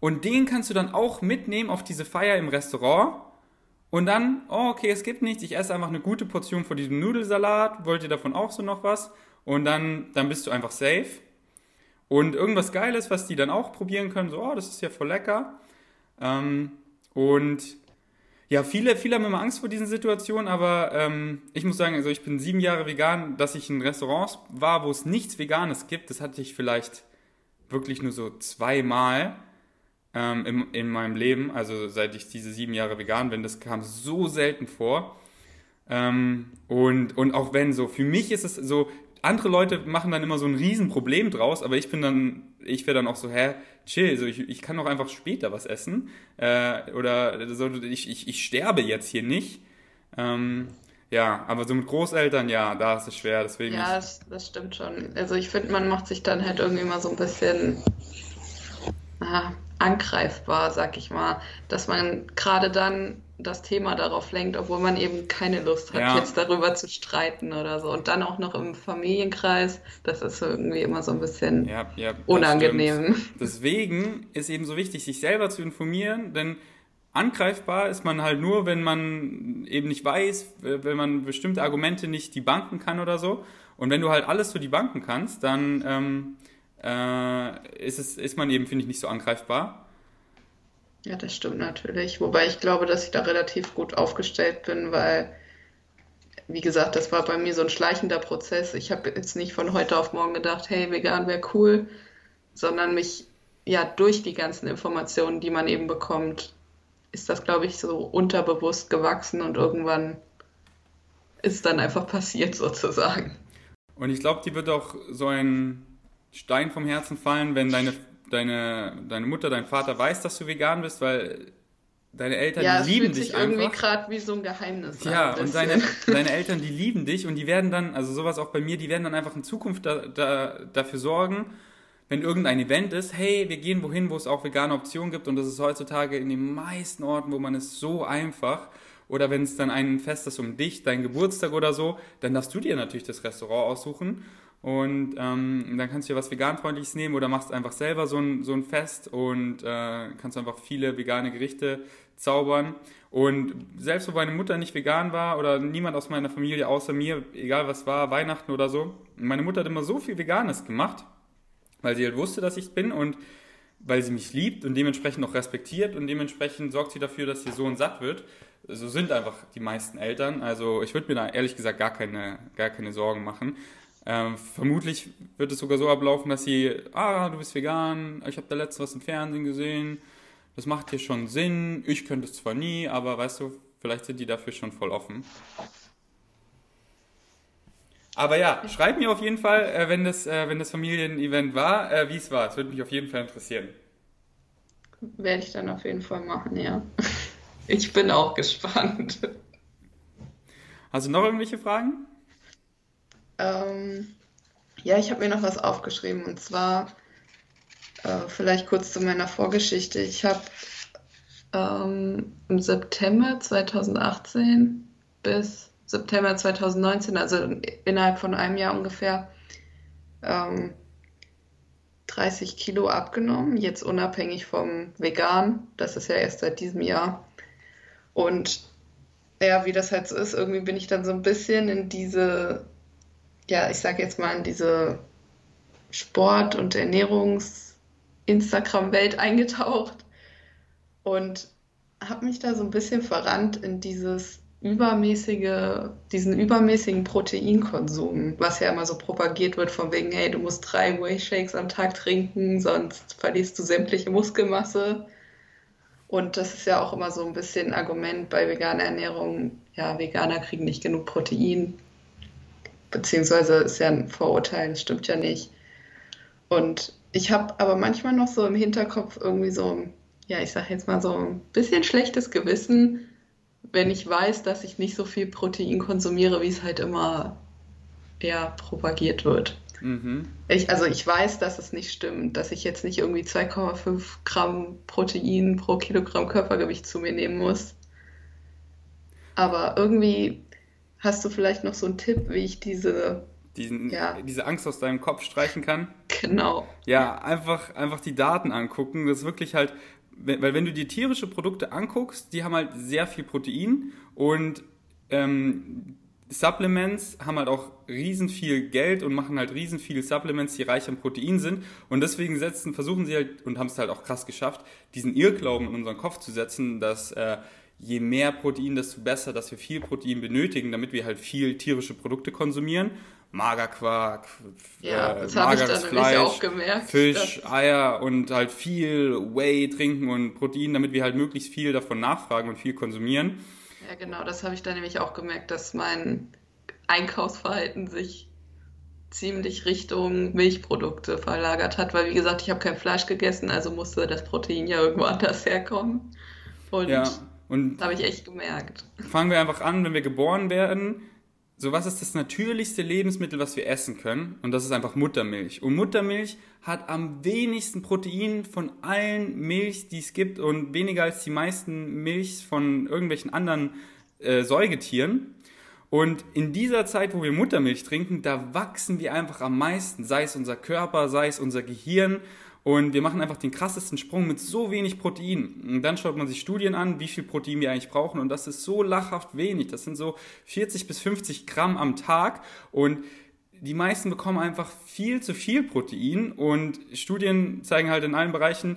Und den kannst du dann auch mitnehmen auf diese Feier im Restaurant. Und dann, oh, okay, es gibt nichts, ich esse einfach eine gute Portion von diesem Nudelsalat. Wollt ihr davon auch so noch was? Und dann, dann bist du einfach safe. Und irgendwas Geiles, was die dann auch probieren können, so, oh, das ist ja voll lecker. Ähm, und ja, viele, viele haben immer Angst vor diesen Situationen, aber ähm, ich muss sagen, also ich bin sieben Jahre vegan, dass ich in Restaurants war, wo es nichts Veganes gibt, das hatte ich vielleicht wirklich nur so zweimal ähm, in, in meinem Leben, also seit ich diese sieben Jahre vegan bin, das kam so selten vor. Ähm, und, und auch wenn so, für mich ist es so, andere Leute machen dann immer so ein Riesenproblem draus, aber ich bin dann, ich wäre dann auch so, hä, chill, so ich, ich kann doch einfach später was essen. Äh, oder so, ich, ich, ich sterbe jetzt hier nicht. Ähm, ja, aber so mit Großeltern, ja, da ist es schwer, deswegen. Ja, das, das stimmt schon. Also ich finde, man macht sich dann halt irgendwie mal so ein bisschen ah, angreifbar, sag ich mal, dass man gerade dann das Thema darauf lenkt, obwohl man eben keine Lust hat, ja. jetzt darüber zu streiten oder so. Und dann auch noch im Familienkreis, das ist irgendwie immer so ein bisschen ja, ja, unangenehm. Deswegen ist eben so wichtig, sich selber zu informieren, denn angreifbar ist man halt nur, wenn man eben nicht weiß, wenn man bestimmte Argumente nicht die Banken kann oder so. Und wenn du halt alles für die Banken kannst, dann ähm, äh, ist, es, ist man eben, finde ich, nicht so angreifbar. Ja, das stimmt natürlich. Wobei ich glaube, dass ich da relativ gut aufgestellt bin, weil, wie gesagt, das war bei mir so ein schleichender Prozess. Ich habe jetzt nicht von heute auf morgen gedacht, hey, vegan wäre cool, sondern mich ja durch die ganzen Informationen, die man eben bekommt, ist das, glaube ich, so unterbewusst gewachsen und irgendwann ist dann einfach passiert sozusagen. Und ich glaube, die wird auch so ein Stein vom Herzen fallen, wenn deine deine, deine Mutter, dein Vater weiß, dass du vegan bist, weil deine Eltern ja, lieben dich einfach. Ja, irgendwie gerade wie so ein Geheimnis. Ja, und deine, deine Eltern, die lieben dich und die werden dann, also sowas auch bei mir, die werden dann einfach in Zukunft da, da, dafür sorgen, wenn irgendein Event ist, hey, wir gehen wohin, wo es auch vegane Optionen gibt und das ist heutzutage in den meisten Orten, wo man es so einfach oder wenn es dann ein Fest ist um dich, dein Geburtstag oder so, dann darfst du dir natürlich das Restaurant aussuchen und ähm, dann kannst du dir was veganfreundliches nehmen oder machst einfach selber so ein, so ein Fest und äh, kannst einfach viele vegane Gerichte zaubern. Und selbst wo meine Mutter nicht vegan war oder niemand aus meiner Familie außer mir, egal was war, Weihnachten oder so, meine Mutter hat immer so viel Veganes gemacht, weil sie halt wusste, dass ich bin und weil sie mich liebt und dementsprechend auch respektiert und dementsprechend sorgt sie dafür, dass ihr Sohn satt wird. so sind einfach die meisten Eltern. Also ich würde mir da ehrlich gesagt gar keine, gar keine Sorgen machen. Ähm, vermutlich wird es sogar so ablaufen, dass sie, ah, du bist vegan, ich habe da letztens was im Fernsehen gesehen, das macht hier schon Sinn, ich könnte es zwar nie, aber weißt du, vielleicht sind die dafür schon voll offen. Aber ja, schreib mir auf jeden Fall, äh, wenn, das, äh, wenn das Familienevent war, äh, wie es war. Es würde mich auf jeden Fall interessieren. Werde ich dann auf jeden Fall machen, ja. Ich bin auch gespannt. Hast du noch irgendwelche Fragen? Ähm, ja, ich habe mir noch was aufgeschrieben und zwar äh, vielleicht kurz zu meiner Vorgeschichte. Ich habe ähm, im September 2018 bis September 2019, also innerhalb von einem Jahr ungefähr, ähm, 30 Kilo abgenommen, jetzt unabhängig vom Vegan. Das ist ja erst seit diesem Jahr. Und ja, wie das halt so ist, irgendwie bin ich dann so ein bisschen in diese, ja, ich sag jetzt mal, in diese Sport- und Ernährungs-Instagram-Welt eingetaucht und habe mich da so ein bisschen verrannt in dieses übermäßige, diesen übermäßigen Proteinkonsum, was ja immer so propagiert wird von wegen, hey, du musst drei Whey Shakes am Tag trinken, sonst verlierst du sämtliche Muskelmasse. Und das ist ja auch immer so ein bisschen ein Argument bei veganer Ernährung, ja, Veganer kriegen nicht genug Protein, beziehungsweise ist ja ein Vorurteil, das stimmt ja nicht. Und ich habe aber manchmal noch so im Hinterkopf irgendwie so, ja, ich sage jetzt mal so ein bisschen schlechtes Gewissen, wenn ich weiß, dass ich nicht so viel Protein konsumiere, wie es halt immer ja, propagiert wird. Mhm. Ich, also ich weiß, dass es nicht stimmt, dass ich jetzt nicht irgendwie 2,5 Gramm Protein pro Kilogramm Körpergewicht zu mir nehmen muss. Aber irgendwie hast du vielleicht noch so einen Tipp, wie ich diese diesen, ja. diese Angst aus deinem Kopf streichen kann. Genau. Ja, einfach, einfach die Daten angucken. Das ist wirklich halt, weil wenn du dir tierische Produkte anguckst, die haben halt sehr viel Protein und ähm, Supplements haben halt auch riesen viel Geld und machen halt riesen viele Supplements, die reich an Protein sind. Und deswegen setzen, versuchen sie halt und haben es halt auch krass geschafft, diesen Irrglauben in unseren Kopf zu setzen, dass äh, je mehr Protein, desto besser, dass wir viel Protein benötigen, damit wir halt viel tierische Produkte konsumieren. Magerquark, ja, äh, mageres Fleisch, gemerkt, Fisch, Eier und halt viel Whey trinken und Protein, damit wir halt möglichst viel davon nachfragen und viel konsumieren. Ja, genau, das habe ich dann nämlich auch gemerkt, dass mein Einkaufsverhalten sich ziemlich Richtung Milchprodukte verlagert hat, weil wie gesagt, ich habe kein Fleisch gegessen, also musste das Protein ja irgendwo anders herkommen. Und, ja, und das habe ich echt gemerkt. Fangen wir einfach an, wenn wir geboren werden, so was ist das natürlichste Lebensmittel, was wir essen können? Und das ist einfach Muttermilch. Und Muttermilch hat am wenigsten Protein von allen Milch, die es gibt und weniger als die meisten Milch von irgendwelchen anderen äh, Säugetieren. Und in dieser Zeit, wo wir Muttermilch trinken, da wachsen wir einfach am meisten, sei es unser Körper, sei es unser Gehirn. Und wir machen einfach den krassesten Sprung mit so wenig Protein. Und dann schaut man sich Studien an, wie viel Protein wir eigentlich brauchen. Und das ist so lachhaft wenig. Das sind so 40 bis 50 Gramm am Tag. Und die meisten bekommen einfach viel zu viel Protein. Und Studien zeigen halt in allen Bereichen,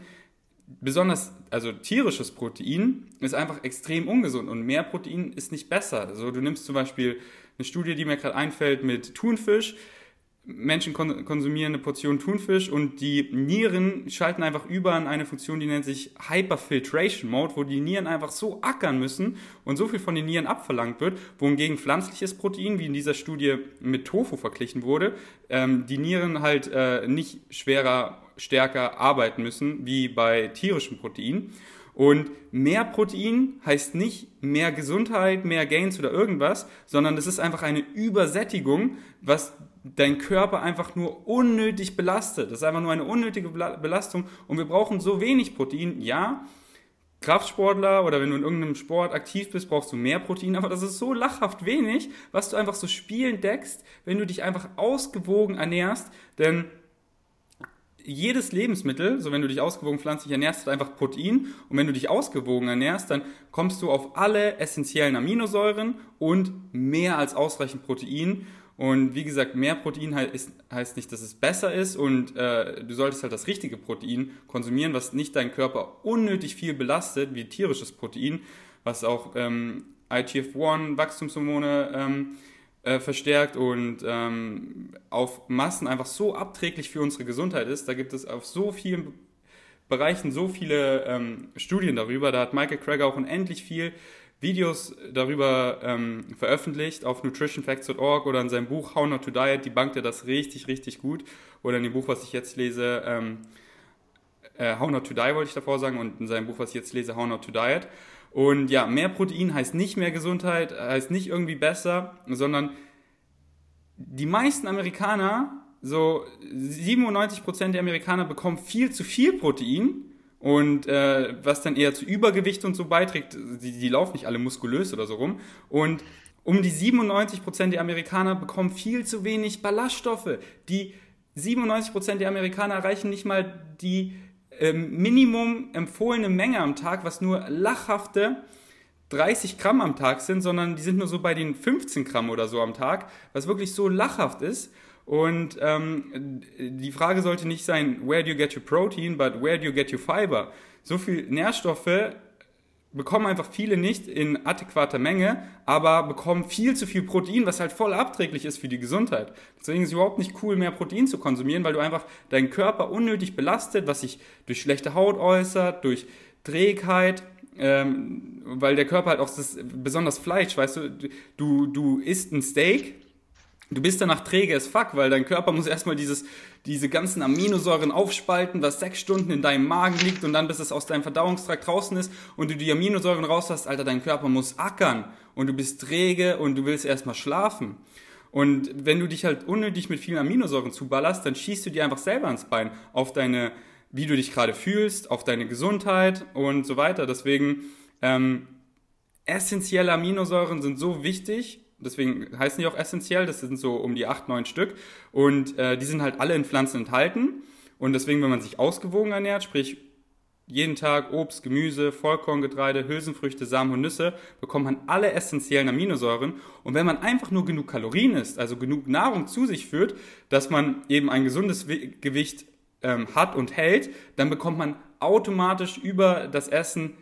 besonders, also tierisches Protein ist einfach extrem ungesund. Und mehr Protein ist nicht besser. Also du nimmst zum Beispiel eine Studie, die mir gerade einfällt, mit Thunfisch Menschen konsumieren eine Portion Thunfisch und die Nieren schalten einfach über an eine Funktion, die nennt sich Hyperfiltration Mode, wo die Nieren einfach so ackern müssen und so viel von den Nieren abverlangt wird, wohingegen pflanzliches Protein, wie in dieser Studie mit Tofu verglichen wurde, ähm, die Nieren halt äh, nicht schwerer, stärker arbeiten müssen wie bei tierischem Protein. Und mehr Protein heißt nicht mehr Gesundheit, mehr Gains oder irgendwas, sondern es ist einfach eine Übersättigung, was dein Körper einfach nur unnötig belastet. Das ist einfach nur eine unnötige Belastung und wir brauchen so wenig Protein. Ja, Kraftsportler oder wenn du in irgendeinem Sport aktiv bist, brauchst du mehr Protein, aber das ist so lachhaft wenig, was du einfach so spielend deckst, wenn du dich einfach ausgewogen ernährst, denn jedes Lebensmittel, so wenn du dich ausgewogen pflanzlich ernährst, hat einfach Protein. Und wenn du dich ausgewogen ernährst, dann kommst du auf alle essentiellen Aminosäuren und mehr als ausreichend Protein. Und wie gesagt, mehr Protein heißt, nicht, dass es besser ist und äh, du solltest halt das richtige Protein konsumieren, was nicht deinen Körper unnötig viel belastet, wie tierisches Protein, was auch ähm, IGF-1, Wachstumshormone ähm, äh, verstärkt und ähm, auf Massen einfach so abträglich für unsere Gesundheit ist. Da gibt es auf so vielen Bereichen so viele ähm, Studien darüber. Da hat Michael Craig auch unendlich viel Videos darüber ähm, veröffentlicht auf nutritionfacts.org oder in seinem Buch How Not to Diet, die bankt er das richtig, richtig gut. Oder in dem Buch, was ich jetzt lese, ähm, äh, How Not to Die wollte ich davor sagen und in seinem Buch, was ich jetzt lese, How Not to Diet. Und ja, mehr Protein heißt nicht mehr Gesundheit, heißt nicht irgendwie besser, sondern die meisten Amerikaner, so 97% der Amerikaner bekommen viel zu viel Protein und äh, was dann eher zu Übergewicht und so beiträgt. Die, die laufen nicht alle muskulös oder so rum. Und um die 97% der Amerikaner bekommen viel zu wenig Ballaststoffe. Die 97% der Amerikaner erreichen nicht mal die ähm, Minimum empfohlene Menge am Tag, was nur lachhafte 30 Gramm am Tag sind, sondern die sind nur so bei den 15 Gramm oder so am Tag, was wirklich so lachhaft ist. Und ähm, die Frage sollte nicht sein, where do you get your protein, but where do you get your fiber? So viel Nährstoffe bekommen einfach viele nicht in adäquater Menge, aber bekommen viel zu viel Protein, was halt voll abträglich ist für die Gesundheit. Deswegen ist es überhaupt nicht cool, mehr Protein zu konsumieren, weil du einfach deinen Körper unnötig belastet, was sich durch schlechte Haut äußert, durch Trägheit, ähm, weil der Körper halt auch das, besonders Fleisch, weißt du, du, du isst ein Steak, du bist danach träge as fuck, weil dein Körper muss erstmal dieses, diese ganzen Aminosäuren aufspalten, was sechs Stunden in deinem Magen liegt und dann bis es aus deinem Verdauungstrakt draußen ist und du die Aminosäuren raus hast, Alter, dein Körper muss ackern und du bist träge und du willst erstmal schlafen. Und wenn du dich halt unnötig mit vielen Aminosäuren zuballerst, dann schießt du dir einfach selber ins Bein auf deine, wie du dich gerade fühlst, auf deine Gesundheit und so weiter. Deswegen, ähm, essentielle Aminosäuren sind so wichtig deswegen heißen die auch essentiell, das sind so um die acht, neun Stück und äh, die sind halt alle in Pflanzen enthalten und deswegen, wenn man sich ausgewogen ernährt, sprich jeden Tag Obst, Gemüse, Vollkorngetreide, Hülsenfrüchte, Samen und Nüsse, bekommt man alle essentiellen Aminosäuren. Und wenn man einfach nur genug Kalorien isst, also genug Nahrung zu sich führt, dass man eben ein gesundes Gewicht ähm, hat und hält, dann bekommt man automatisch über das Essen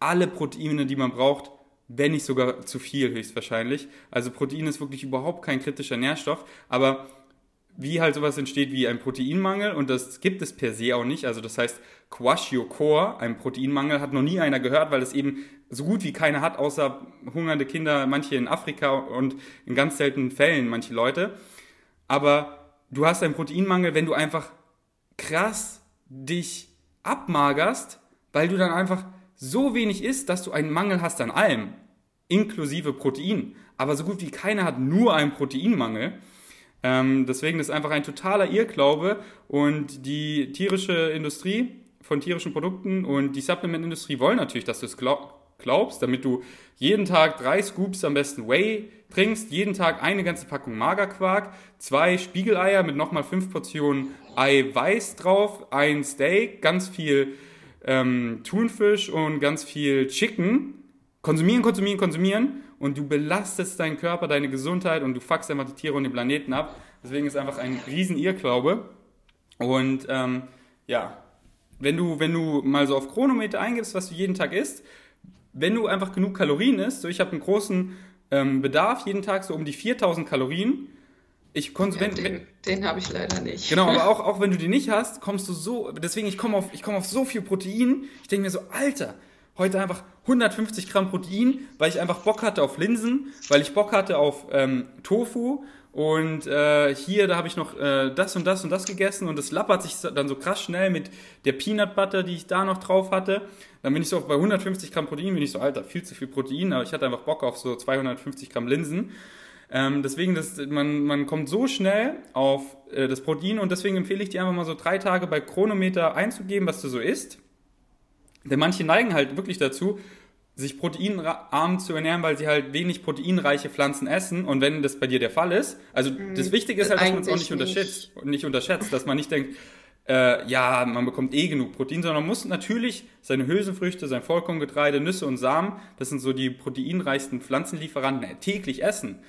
alle Proteine, die man braucht, wenn nicht sogar zu viel höchstwahrscheinlich. Also Protein ist wirklich überhaupt kein kritischer Nährstoff, aber wie halt sowas entsteht wie ein Proteinmangel und das gibt es per se auch nicht. Also das heißt Kwashiorkor, ein Proteinmangel, hat noch nie einer gehört, weil es eben so gut wie keiner hat, außer hungernde Kinder, manche in Afrika und in ganz seltenen Fällen manche Leute. Aber du hast einen Proteinmangel, wenn du einfach krass dich abmagerst, weil du dann einfach so wenig isst, dass du einen Mangel hast an allem, inklusive Protein. Aber so gut wie keiner hat nur einen Proteinmangel. Ähm, deswegen ist einfach ein totaler Irrglaube und die tierische Industrie von tierischen Produkten und die Supplement-Industrie wollen natürlich, dass du es glaubst, damit du jeden Tag drei Scoops am besten Whey trinkst, jeden Tag eine ganze Packung Magerquark, zwei Spiegeleier mit nochmal fünf Portionen Eiweiß drauf, ein Steak, ganz viel ähm, Thunfisch und ganz viel Chicken. Konsumieren, konsumieren, konsumieren und du belastest deinen Körper, deine Gesundheit und du fuckst einfach die Tiere und den Planeten ab. Deswegen ist einfach ein riesen Irrglaube. Und ähm, ja, wenn du, wenn du mal so auf Chronometer eingibst, was du jeden Tag isst, wenn du einfach genug Kalorien isst, so ich habe einen großen ähm, Bedarf jeden Tag so um die 4000 Kalorien, ich konsumiere. Ja, den, den habe ich leider nicht. Genau, aber auch, auch wenn du den nicht hast, kommst du so. Deswegen, ich komme auf, komm auf so viel Protein. Ich denke mir so, Alter, heute einfach 150 Gramm Protein, weil ich einfach Bock hatte auf Linsen, weil ich Bock hatte auf ähm, Tofu. Und äh, hier, da habe ich noch äh, das und das und das gegessen und das lappert sich dann so krass schnell mit der Peanut Butter, die ich da noch drauf hatte. Dann bin ich so bei 150 Gramm Protein, bin ich so, Alter, viel zu viel Protein, aber ich hatte einfach Bock auf so 250 Gramm Linsen. Ähm, deswegen, das, man, man kommt so schnell auf äh, das Protein und deswegen empfehle ich dir einfach mal so drei Tage bei Chronometer einzugeben, was du so isst. Denn manche neigen halt wirklich dazu, sich proteinarm zu ernähren, weil sie halt wenig proteinreiche Pflanzen essen. Und wenn das bei dir der Fall ist, also mhm. das Wichtige ist halt, dass man es auch nicht unterschätzt, nicht unterschätzt, dass man nicht denkt, äh, ja, man bekommt eh genug Protein, sondern man muss natürlich seine Hülsenfrüchte, sein Vollkorngetreide, Nüsse und Samen, das sind so die proteinreichsten Pflanzenlieferanten, äh, täglich essen.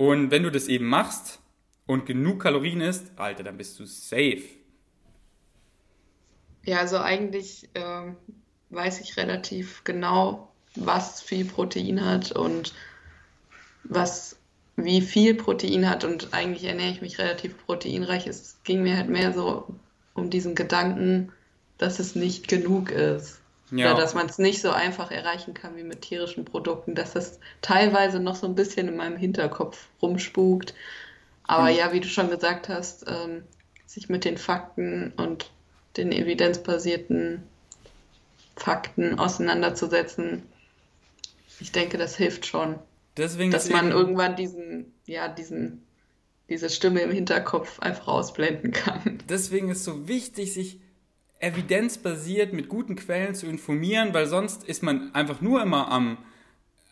Und wenn du das eben machst und genug Kalorien isst, Alter, dann bist du safe. Ja, also eigentlich äh, weiß ich relativ genau, was viel Protein hat und was wie viel Protein hat und eigentlich ernähre ich mich relativ proteinreich. Es ging mir halt mehr so um diesen Gedanken, dass es nicht genug ist. Ja. Oder dass man es nicht so einfach erreichen kann wie mit tierischen Produkten, dass das teilweise noch so ein bisschen in meinem Hinterkopf rumspukt. Aber mhm. ja, wie du schon gesagt hast, ähm, sich mit den Fakten und den evidenzbasierten Fakten auseinanderzusetzen, ich denke, das hilft schon. Deswegen dass man irgendwann diesen, ja, diesen, diese Stimme im Hinterkopf einfach ausblenden kann. Deswegen ist so wichtig, sich evidenzbasiert mit guten Quellen zu informieren, weil sonst ist man einfach nur immer am,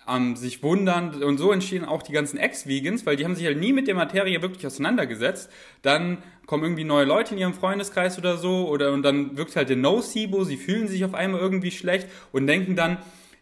am sich wundern und so entstehen auch die ganzen Ex-Vegans, weil die haben sich halt nie mit der Materie wirklich auseinandergesetzt. Dann kommen irgendwie neue Leute in ihrem Freundeskreis oder so oder und dann wirkt halt der No-Sibo, sie fühlen sich auf einmal irgendwie schlecht und denken dann,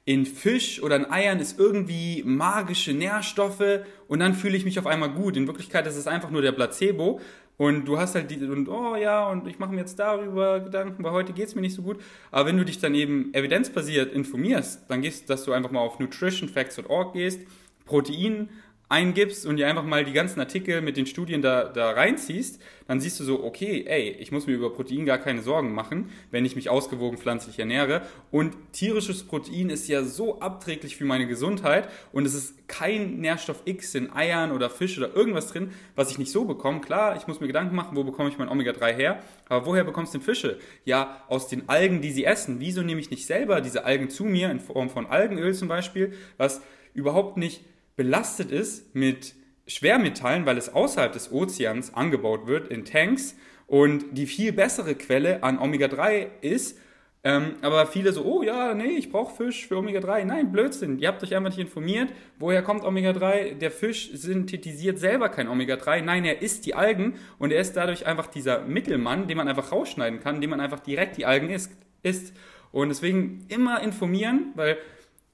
in Fisch oder in Eiern ist irgendwie magische Nährstoffe und dann fühle ich mich auf einmal gut. In Wirklichkeit ist es einfach nur der Placebo und du hast halt die, und oh ja, und ich mache mir jetzt darüber Gedanken, weil heute geht es mir nicht so gut. Aber wenn du dich dann eben evidenzbasiert informierst, dann gehst, dass du einfach mal auf nutritionfacts.org gehst, Protein eingibst und dir einfach mal die ganzen Artikel mit den Studien da, da reinziehst, dann siehst du so, okay, ey, ich muss mir über Protein gar keine Sorgen machen, wenn ich mich ausgewogen pflanzlich ernähre. Und tierisches Protein ist ja so abträglich für meine Gesundheit und es ist kein Nährstoff X in Eiern oder Fisch oder irgendwas drin, was ich nicht so bekomme. Klar, ich muss mir Gedanken machen, wo bekomme ich mein Omega-3 her, aber woher bekommst du denn Fische? Ja, aus den Algen, die sie essen. Wieso nehme ich nicht selber diese Algen zu mir in Form von Algenöl zum Beispiel, was überhaupt nicht belastet ist mit Schwermetallen, weil es außerhalb des Ozeans angebaut wird in Tanks und die viel bessere Quelle an Omega-3 ist. Ähm, aber viele so, oh ja, nee, ich brauche Fisch für Omega-3. Nein, Blödsinn, ihr habt euch einfach nicht informiert. Woher kommt Omega-3? Der Fisch synthetisiert selber kein Omega-3. Nein, er isst die Algen und er ist dadurch einfach dieser Mittelmann, den man einfach rausschneiden kann, den man einfach direkt die Algen isst. isst. Und deswegen immer informieren, weil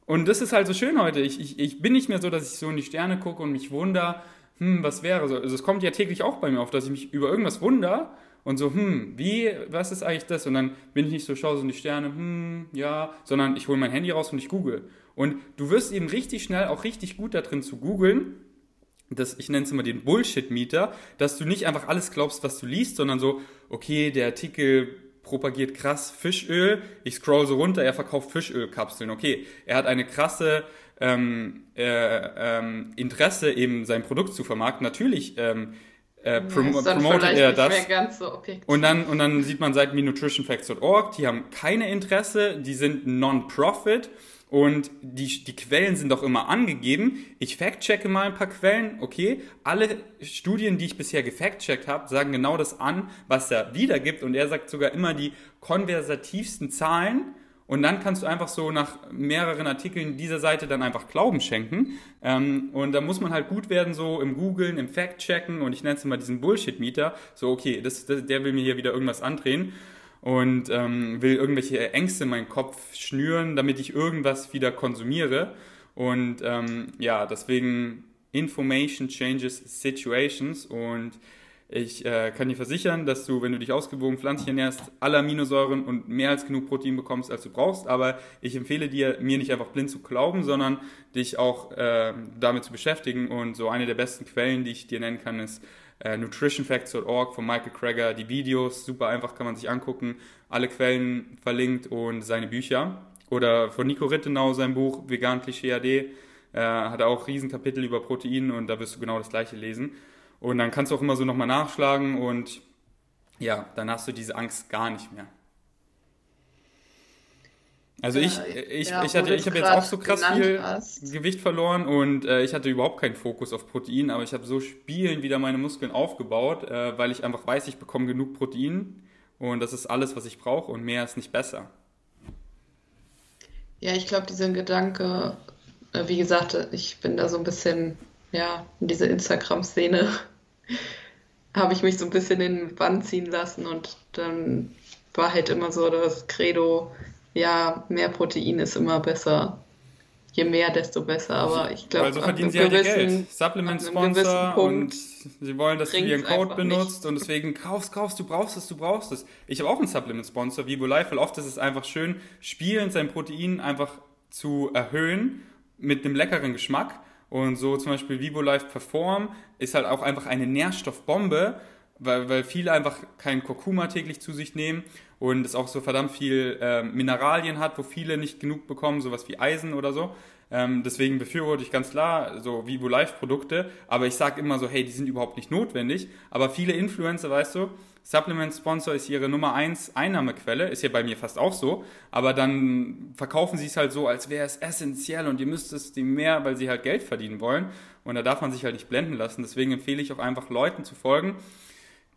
und das ist halt so schön heute. Ich, ich, ich bin nicht mehr so, dass ich so in die Sterne gucke und mich wundere, hm, was wäre so. Also es kommt ja täglich auch bei mir auf, dass ich mich über irgendwas wundere und so, hm, wie, was ist eigentlich das? Und dann bin ich nicht so, schaue so in die Sterne, hm, ja, sondern ich hole mein Handy raus und ich google. Und du wirst eben richtig schnell auch richtig gut da drin zu googeln. Das, ich nenne es immer den Bullshit-Mieter, dass du nicht einfach alles glaubst, was du liest, sondern so, okay, der Artikel propagiert krass Fischöl. Ich scroll so runter, er verkauft Fischölkapseln. Okay, er hat eine krasse ähm, äh, ähm, Interesse, eben sein Produkt zu vermarkten. Natürlich ähm, äh, prom ja, promotet er das. So und, dann, und dann sieht man Seiten wie nutritionfacts.org, die haben keine Interesse, die sind non-profit und die, die Quellen sind auch immer angegeben. Ich fact-checke mal ein paar Quellen. Okay, alle Studien, die ich bisher gefact-checkt habe, sagen genau das an, was er wiedergibt. Und er sagt sogar immer die konversativsten Zahlen. Und dann kannst du einfach so nach mehreren Artikeln dieser Seite dann einfach Glauben schenken. Ähm, und da muss man halt gut werden, so im Googlen, im Fact-Checken. Und ich nenne es immer diesen Bullshit-Mieter. So, okay, das, das, der will mir hier wieder irgendwas andrehen und ähm, will irgendwelche Ängste in meinen Kopf schnüren, damit ich irgendwas wieder konsumiere. Und ähm, ja, deswegen Information changes situations und ich äh, kann dir versichern, dass du, wenn du dich ausgewogen pflanzlich ernährst, alle Aminosäuren und mehr als genug Protein bekommst, als du brauchst. Aber ich empfehle dir, mir nicht einfach blind zu glauben, sondern dich auch äh, damit zu beschäftigen. Und so eine der besten Quellen, die ich dir nennen kann, ist äh, nutritionfacts.org von Michael Krager. Die Videos, super einfach, kann man sich angucken. Alle Quellen verlinkt und seine Bücher. Oder von Nico Rittenau sein Buch Vegan Klischee AD. Äh, hat auch Riesenkapitel über Protein und da wirst du genau das gleiche lesen. Und dann kannst du auch immer so nochmal nachschlagen und ja, dann hast du diese Angst gar nicht mehr. Also ich, ich, ja, ich, hatte, ich habe jetzt auch so krass viel hast. Gewicht verloren und äh, ich hatte überhaupt keinen Fokus auf Protein, aber ich habe so spielend wieder meine Muskeln aufgebaut, äh, weil ich einfach weiß, ich bekomme genug Protein und das ist alles, was ich brauche und mehr ist nicht besser. Ja, ich glaube, dieser Gedanke, äh, wie gesagt, ich bin da so ein bisschen, ja, in diese Instagram-Szene habe ich mich so ein bisschen in den Bann ziehen lassen und dann war halt immer so das Credo, ja, mehr Protein ist immer besser. Je mehr, desto besser. Aber ich glaube, also verdienen sie halt ihr Geld. Supplement-Sponsor und sie wollen, dass du ihren Code benutzt nicht. und deswegen kaufst, kaufst, du brauchst es, du brauchst es. Ich habe auch einen Supplement-Sponsor, Vivo Life, weil oft ist es einfach schön, spielen sein Protein einfach zu erhöhen mit einem leckeren Geschmack. Und so zum Beispiel Vivo Life Perform ist halt auch einfach eine Nährstoffbombe, weil, weil viele einfach kein Kurkuma täglich zu sich nehmen und es auch so verdammt viel äh, Mineralien hat, wo viele nicht genug bekommen, sowas wie Eisen oder so. Ähm, deswegen befürworte ich ganz klar so Vivo Life Produkte, aber ich sage immer so, hey, die sind überhaupt nicht notwendig. Aber viele Influencer, weißt du, Supplement Sponsor ist ihre Nummer eins Einnahmequelle, ist ja bei mir fast auch so, aber dann verkaufen sie es halt so, als wäre es essentiell und ihr müsst es dem mehr, weil sie halt Geld verdienen wollen. Und da darf man sich halt nicht blenden lassen. Deswegen empfehle ich auch einfach Leuten zu folgen,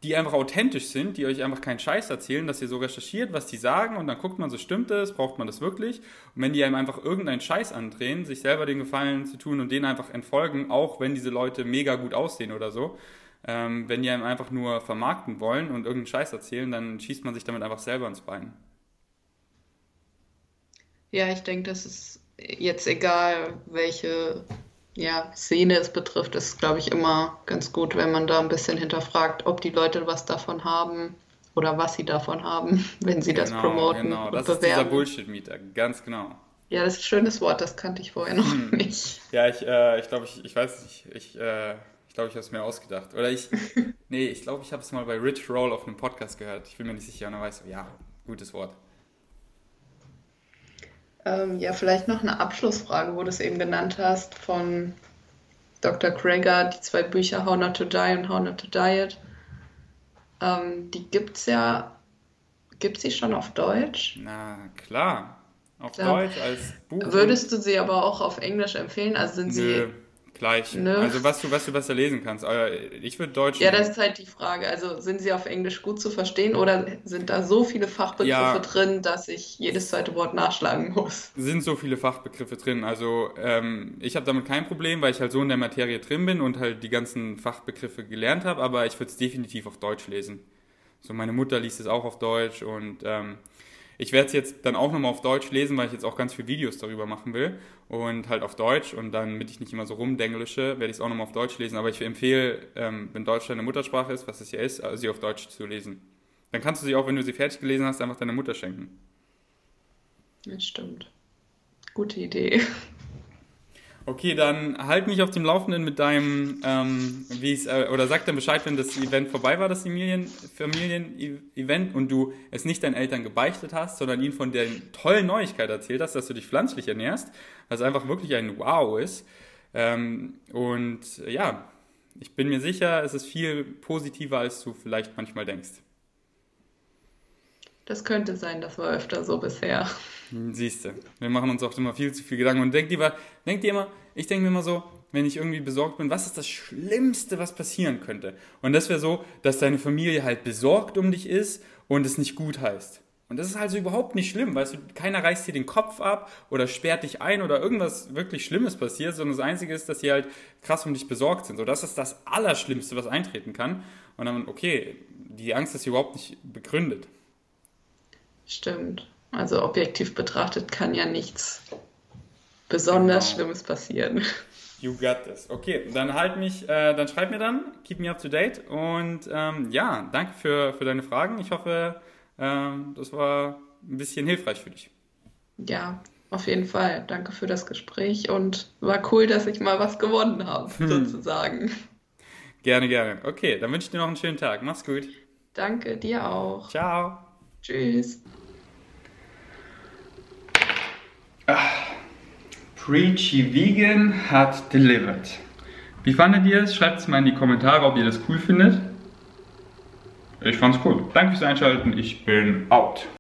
die einfach authentisch sind, die euch einfach keinen Scheiß erzählen, dass ihr so recherchiert, was die sagen und dann guckt man, so stimmt es, braucht man das wirklich? Und wenn die einem einfach irgendeinen Scheiß andrehen, sich selber den Gefallen zu tun und denen einfach entfolgen, auch wenn diese Leute mega gut aussehen oder so, ähm, wenn die einem einfach nur vermarkten wollen und irgendeinen Scheiß erzählen, dann schießt man sich damit einfach selber ins Bein. Ja, ich denke, das ist jetzt egal, welche ja, Szene es betrifft, ist, glaube ich, immer ganz gut, wenn man da ein bisschen hinterfragt, ob die Leute was davon haben oder was sie davon haben, wenn sie das Genau, promoten genau. Das ist dieser bewerben. Bullshit-Meter, ganz genau. Ja, das ist ein schönes Wort, das kannte ich vorher noch Hm. nicht. Ja, ich, äh, ich glaube, ich, ich weiß nicht, ich, äh, ich glaube, ich habe es mir ausgedacht. Oder ich, nee, ich glaube, ich habe es mal bei Rich Roll auf einem Podcast gehört. Ich bin mir nicht sicher und dann weiß ja, gutes Wort. Ähm, ja, vielleicht noch eine Abschlussfrage, wo du es eben genannt hast, von Dr. Krager, die zwei Bücher How Not to Die und How Not to Diet. Ähm, die gibt's ja, gibt's die schon auf Deutsch? Na, klar. Auf Ja. Deutsch als Buch. Würdest du sie aber auch auf Englisch empfehlen? Also sind Nö, sie. Gleich. Nö. Also was du, was du besser lesen kannst. Ich würde Deutsch Ja, das ist halt die Frage. Also sind sie auf Englisch gut zu verstehen oder sind da so viele Fachbegriffe Ja. drin, dass ich jedes zweite Wort nachschlagen muss? sind so viele Fachbegriffe drin. Also ähm, ich habe damit kein Problem, weil ich halt so in der Materie drin bin und halt die ganzen Fachbegriffe gelernt habe, aber ich würde es definitiv auf Deutsch lesen. So meine Mutter liest es auch auf Deutsch und ähm, ich werde es jetzt dann auch nochmal auf Deutsch lesen, weil ich jetzt auch ganz viele Videos darüber machen will und halt auf Deutsch und dann, damit ich nicht immer so rumdenglische, werde ich es auch nochmal auf Deutsch lesen. Aber ich empfehle, ähm, wenn Deutsch deine Muttersprache ist, was es ja ist, äh, sie auf Deutsch zu lesen. Dann kannst du sie auch, wenn du sie fertig gelesen hast, einfach deiner Mutter schenken. Das stimmt. Gute Idee. Okay, dann halt mich auf dem Laufenden mit deinem, ähm, wie es, äh, oder sag dann Bescheid, wenn das Event vorbei war, das Familien- Familien-Event und du es nicht deinen Eltern gebeichtet hast, sondern ihnen von der tollen Neuigkeit erzählt hast, dass du dich pflanzlich ernährst, was einfach wirklich ein Wow ist. Ähm, und äh, ja, ich bin mir sicher, es ist viel positiver, als du vielleicht manchmal denkst. Das könnte sein, das war öfter so bisher. Siehst du, wir machen uns auch immer viel zu viel Gedanken und denk dir, denk dir immer, ich denke mir immer so, wenn ich irgendwie besorgt bin, was ist das Schlimmste, was passieren könnte? Und das wäre so, dass deine Familie halt besorgt um dich ist und es nicht gut heißt. Und das ist also überhaupt nicht schlimm, weißt du, keiner reißt dir den Kopf ab oder sperrt dich ein oder irgendwas wirklich Schlimmes passiert, sondern das Einzige ist, dass sie halt krass um dich besorgt sind. So, das ist das Allerschlimmste, was eintreten kann. Und dann, okay, die Angst ist überhaupt nicht begründet. Stimmt. Also objektiv betrachtet kann ja nichts besonders Genau. Schlimmes passieren. You got this. Okay, dann halt mich, äh, dann schreib mir dann, keep me up to date und ähm, ja, danke für, für deine Fragen. Ich hoffe, ähm, das war ein bisschen hilfreich für dich. Ja, auf jeden Fall. Danke für das Gespräch und war cool, dass ich mal was gewonnen habe, sozusagen. Gerne, gerne. Okay, dann wünsche ich dir noch einen schönen Tag. Mach's gut. Danke dir auch. Ciao. Tschüss. Preachy Vegan hat delivered. Wie fandet ihr es? Schreibt es mal in die Kommentare, ob ihr das cool findet. Ich fand's cool. Danke fürs Einschalten. Ich bin out.